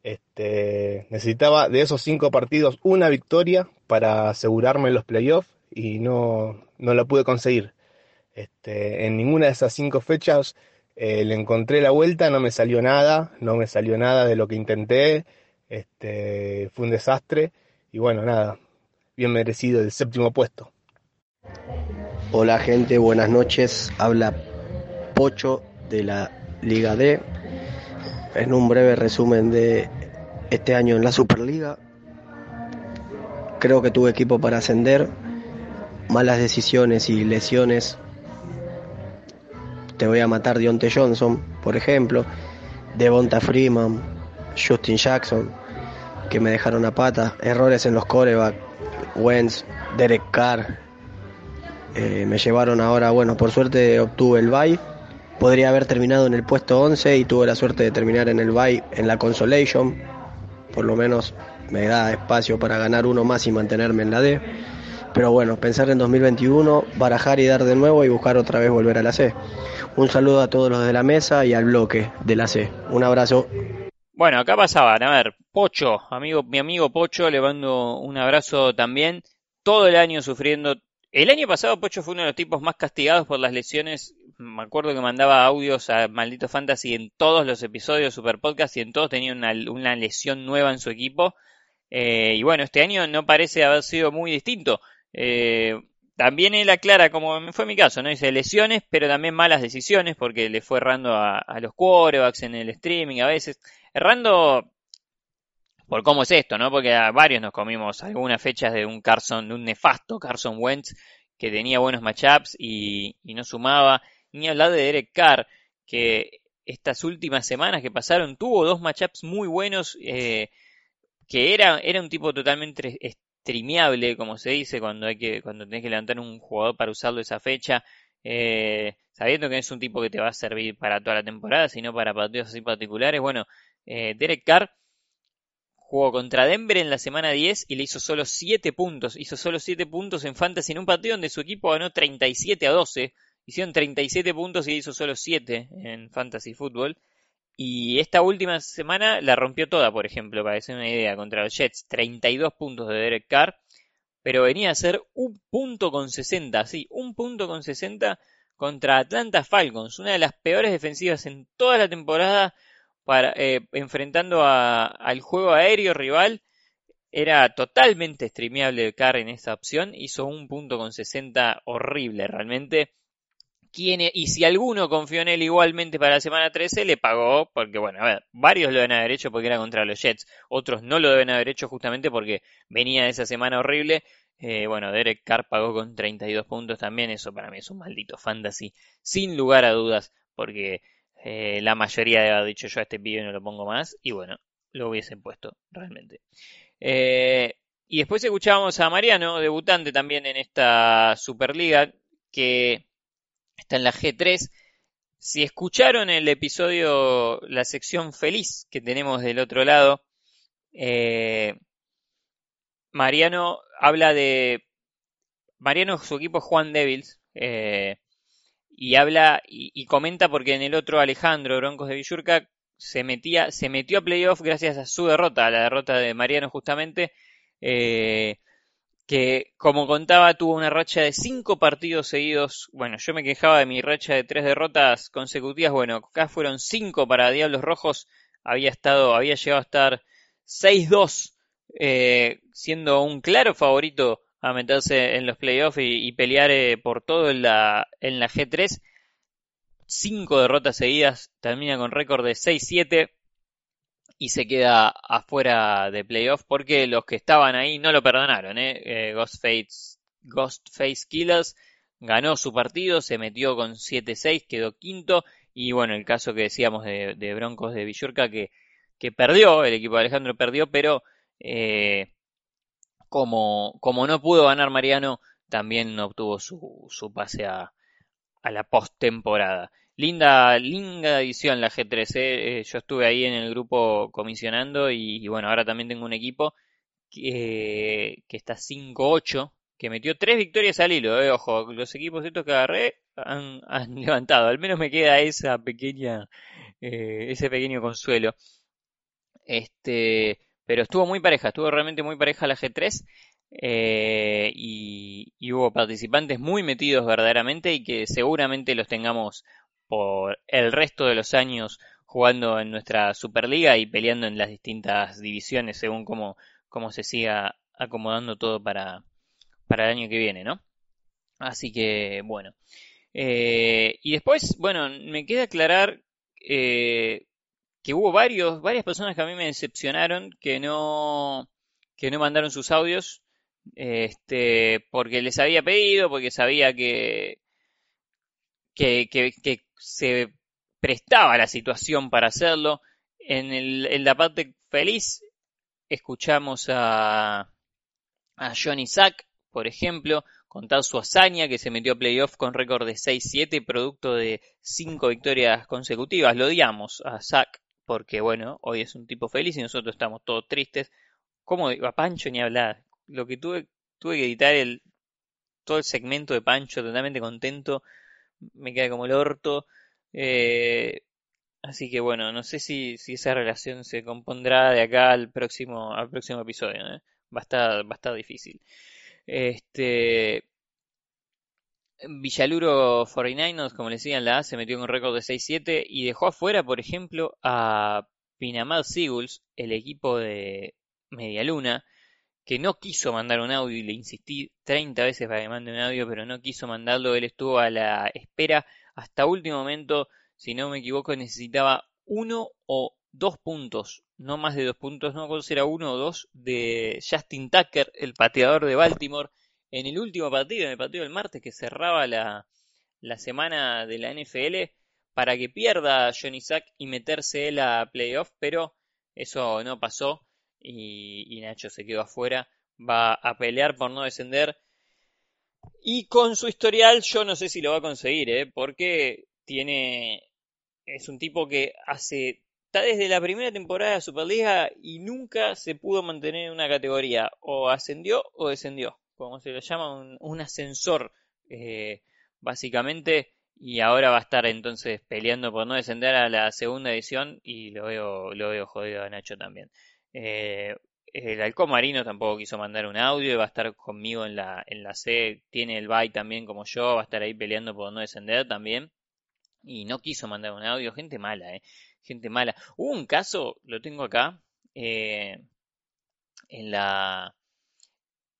este, necesitaba de esos cinco partidos una victoria para asegurarme los playoffs y no, no la pude conseguir. Este, en ninguna de esas cinco fechas eh, le encontré la vuelta, no me salió nada, no me salió nada de lo que intenté, este, fue un desastre y bueno, nada, bien merecido el séptimo puesto. Hola gente, buenas noches, habla Pocho de la Liga D en un breve resumen de este año en la Superliga. Creo que tuve equipo para ascender. Malas decisiones y lesiones. Te voy a matar Dionte Johnson, por ejemplo. Devonta Freeman, Justin Jackson, que me dejaron a pata. Errores en los coreback. Wentz, Derek Carr. Eh, me llevaron ahora, bueno, por suerte obtuve el bye Podría haber terminado en el puesto 11 y tuve la suerte de terminar en el bye en la Consolation. Por lo menos me da espacio para ganar uno más y mantenerme en la D. Pero bueno, pensar en 2021, barajar y dar de nuevo y buscar otra vez volver a la C. Un saludo a todos los de la mesa y al bloque de la C. Un abrazo. Bueno, acá pasaban, a ver, Pocho, amigo, mi amigo Pocho, le mando un abrazo también. Todo el año sufriendo. El año pasado Pocho fue uno de los tipos más castigados por las lesiones me acuerdo que mandaba audios a Maldito Fantasy en todos los episodios de Super Podcast y en todos tenía una, lesión nueva en su equipo. Eh, y bueno, este año no parece haber sido muy distinto. Eh, también él aclara, como fue mi caso, ¿no? Dice lesiones, pero también malas decisiones, porque le fue errando a, los quarterbacks en el streaming a veces. Errando por cómo es esto, ¿no? Porque a varios nos comimos algunas fechas de un Carson, de un nefasto Carson Wentz que tenía buenos matchups y no sumaba ni hablar de Derek Carr, que estas últimas semanas que pasaron tuvo dos matchups muy buenos, eh, que era, era un tipo totalmente streameable, como se dice, cuando hay que, cuando tenés que levantar un jugador para usarlo esa fecha, eh, sabiendo que es un tipo que te va a servir para toda la temporada, sino para partidos así particulares. Bueno, eh, Derek Carr jugó contra Denver en la semana 10 y le hizo solo 7 puntos. Hizo solo 7 puntos en Fantasy en un partido donde su equipo ganó 37 a 12. Hicieron 37 puntos y hizo solo 7 en Fantasy Football. Y esta última semana la rompió toda, por ejemplo, para hacer una idea, contra los Jets, 32 puntos de Derek Carr, pero venía a ser un punto con 60, sí, un punto con 60 contra Atlanta Falcons, una de las peores defensivas en toda la temporada, para, eh, enfrentando a, al juego aéreo rival. Era totalmente streameable Carr en esta opción, hizo un punto con 60 horrible realmente y si alguno confió en él igualmente para la semana 13, le pagó, porque bueno, a ver, varios lo deben haber hecho porque era contra los Jets, otros no lo deben haber hecho justamente porque venía de esa semana horrible. Eh, bueno, Derek Carr pagó con 32 puntos también, eso para mí es un maldito fantasy, sin lugar a dudas, porque eh, la mayoría haber dicho yo a este pibe no lo pongo más, y bueno, lo hubiesen puesto realmente. Eh, y después escuchábamos a Mariano, debutante también en esta Superliga, que está en la G3. Si escucharon el episodio, la sección feliz que tenemos del otro lado, eh, Mariano habla de... Mariano, su equipo es Juan Devils, eh, y habla y, comenta porque en el otro Alejandro Broncos de Villurca se metía, se metió a playoff gracias a su derrota, a la derrota de Mariano justamente. Eh, que como contaba tuvo una racha de cinco partidos seguidos. Bueno, yo me quejaba de mi racha de tres derrotas consecutivas. Bueno, acá fueron cinco para Diablos Rojos. Había estado, había llegado a estar 6-2, eh, siendo un claro favorito a meterse en los playoffs y, pelear eh, por todo en la, en la G3. Cinco derrotas seguidas, termina con récord de 6-7 y se queda afuera de playoff porque los que estaban ahí no lo perdonaron. ¿eh? eh Ghostface, Ghostface Killers ganó su partido, se metió con 7-6, quedó quinto. Y bueno, el caso que decíamos de, Broncos de Villurca que, que, perdió, el equipo de Alejandro perdió, pero eh, como, como no pudo ganar Mariano, también obtuvo su, su pase a, a la postemporada. Linda, linda edición la G3. Eh, yo estuve ahí en el grupo comisionando y, bueno, ahora también tengo un equipo que, que está 5-8, que metió tres victorias al hilo. Eh. Ojo, los equipos estos que agarré han, levantado. Al menos me queda esa pequeña, eh, ese pequeño consuelo. Este, pero estuvo muy pareja, estuvo realmente muy pareja la G3. y, y, hubo participantes muy metidos verdaderamente y que seguramente los tengamos por el resto de los años jugando en nuestra Superliga y peleando en las distintas divisiones según cómo, cómo se siga acomodando todo para, para el año que viene, ¿no? Así que, bueno. Eh, y después, bueno, me queda aclarar eh, que hubo varios, varias personas que a mí me decepcionaron que no, que no mandaron sus audios, este, porque les había pedido, porque sabía que, que, que, que se prestaba la situación para hacerlo. En, el, en la parte feliz escuchamos a, a Johnny Sack, por ejemplo, contar su hazaña que se metió a playoff con récord de 6-7, producto de 5 victorias consecutivas. Lo odiamos a Sack porque, bueno, hoy es un tipo feliz y nosotros estamos todos tristes. ¿Cómo a Pancho ni hablar? Lo que tuve, tuve que editar el, todo el segmento de Pancho totalmente contento me queda como el orto. Eh, así que bueno, no sé si, si esa relación se compondrá de acá al próximo, al próximo episodio. ¿eh? Va, a estar, va a estar difícil. Este. Villaluro 49ers, como les decía en la A, se metió con un récord de 6-7 y dejó afuera, por ejemplo, a Pinamar Seagulls, el equipo de Medialuna, que no quiso mandar un audio y le insistí 30 veces para que mande un audio, pero no quiso mandarlo. Él estuvo a la espera hasta último momento. Si no me equivoco, necesitaba uno o dos puntos, no más de dos puntos, no recuerdo si era uno o dos, de Justin Tucker, el pateador de Baltimore, en el último partido, en el partido del martes que cerraba la, la semana de la NFL, para que pierda Johnny Sack y meterse él a playoff, pero eso no pasó y, Nacho se quedó afuera. Va a pelear por no descender. Y con su historial yo no sé si lo va a conseguir, ¿eh? porque tiene... Es un tipo que hace... Está desde la primera temporada de Superliga y nunca se pudo mantener en una categoría. O ascendió o descendió. Como se lo llama, un, ascensor. Eh, básicamente. y ahora va a estar entonces peleando por no descender a la segunda edición y lo veo, lo veo jodido a Nacho también. Eh, el halcón marino tampoco quiso mandar un audio, va a estar conmigo en la, en la C, tiene el bye también como yo, va a estar ahí peleando por no descender también. Y no quiso mandar un audio, gente mala, eh, gente mala. Hubo un caso, lo tengo acá, eh, en la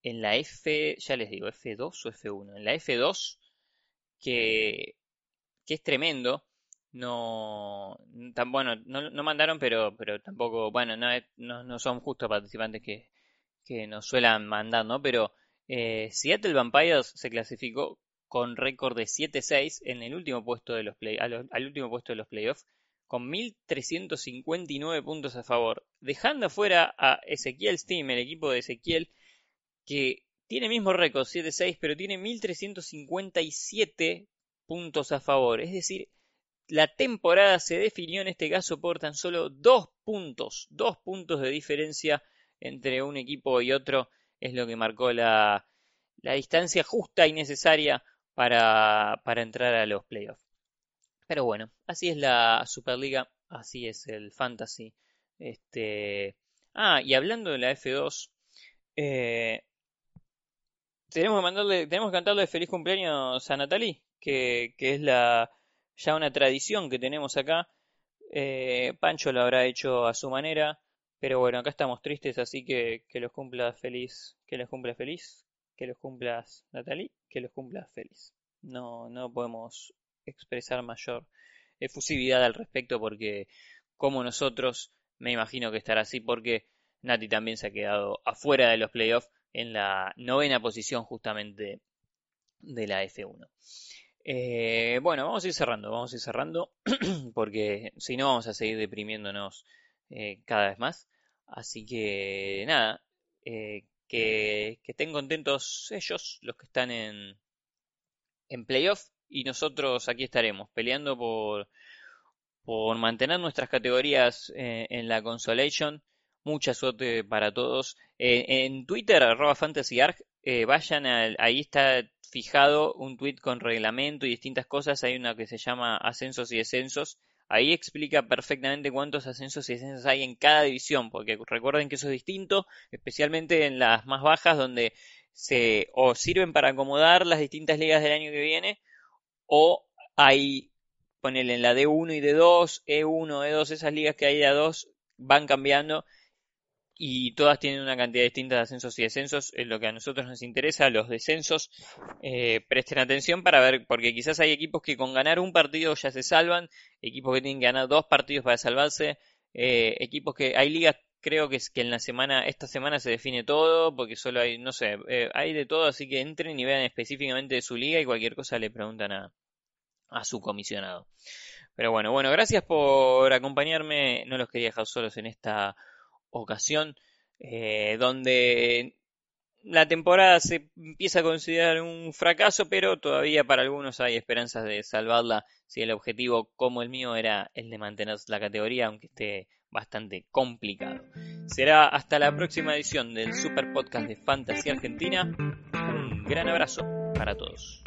en la F, ya les digo, F2 o F1, en la F2 que que es tremendo. No, tan bueno, no, no mandaron, pero, pero tampoco, bueno, no, no, no son justos participantes que, que nos suelan mandar, ¿no? Pero eh, Seattle Vampires se clasificó con récord de 7-6 en el último puesto de los play, al, último puesto de los playoffs con 1359 puntos a favor, dejando afuera a Ezequiel Steam, el equipo de Ezequiel, que tiene mismo récord 7-6, pero tiene 1357 puntos a favor. Es decir, la temporada se definió en este caso por tan solo dos puntos, dos puntos de diferencia entre un equipo y otro es lo que marcó la, la distancia justa y necesaria para, para entrar a los playoffs. Pero bueno, así es la Superliga, así es el Fantasy. Este, ah, y hablando de la F2, eh, tenemos que mandarle, tenemos que cantarle feliz cumpleaños a Natalie, que, es la ya una tradición que tenemos acá. Eh, Pancho lo habrá hecho a su manera, pero bueno, acá estamos tristes, así que que los cumpla feliz, que los cumpla feliz, que los cumplas Natalie, que los cumpla feliz. No, no podemos expresar mayor efusividad al respecto porque como nosotros me imagino que estará así porque Nati también se ha quedado afuera de los playoffs en la novena posición justamente de la F1. Eh, bueno, vamos a ir cerrando, vamos a ir cerrando, porque si no vamos a seguir deprimiéndonos eh, cada vez más. Así que nada, eh, que, estén contentos ellos, los que están en, en playoff, y nosotros aquí estaremos peleando por, por mantener nuestras categorías en la Consolation. Mucha suerte para todos. en Twitter, arroba fantasyarg, vayan ahí está fijado un tweet con reglamento y distintas cosas. Hay una que se llama ascensos y descensos. Ahí explica perfectamente cuántos ascensos y descensos hay en cada división, porque recuerden que eso es distinto, especialmente en las más bajas, donde se o sirven para acomodar las distintas ligas del año que viene, o hay, ponele en la D1 y D2, E1, E2, esas ligas que hay de A2 van cambiando y todas tienen una cantidad distinta de ascensos y descensos. Es lo que a nosotros nos interesa. Los descensos, eh, presten atención para ver, porque quizás hay equipos que con ganar un partido ya se salvan, equipos que tienen que ganar dos partidos para salvarse, eh, equipos que hay ligas. Creo que es que en la semana, esta semana se define todo, porque solo hay, no sé, eh, hay de todo, así que entren y vean específicamente de su liga y cualquier cosa le preguntan a, a su comisionado. Pero bueno, bueno, gracias por acompañarme. No los quería dejar solos en esta ocasión eh, donde la temporada se empieza a considerar un fracaso, pero todavía para algunos hay esperanzas de salvarla si el objetivo como el mío era el de mantener la categoría, aunque esté bastante complicado. Será hasta la próxima edición del Super Podcast de Fantasy Argentina. Un gran abrazo para todos.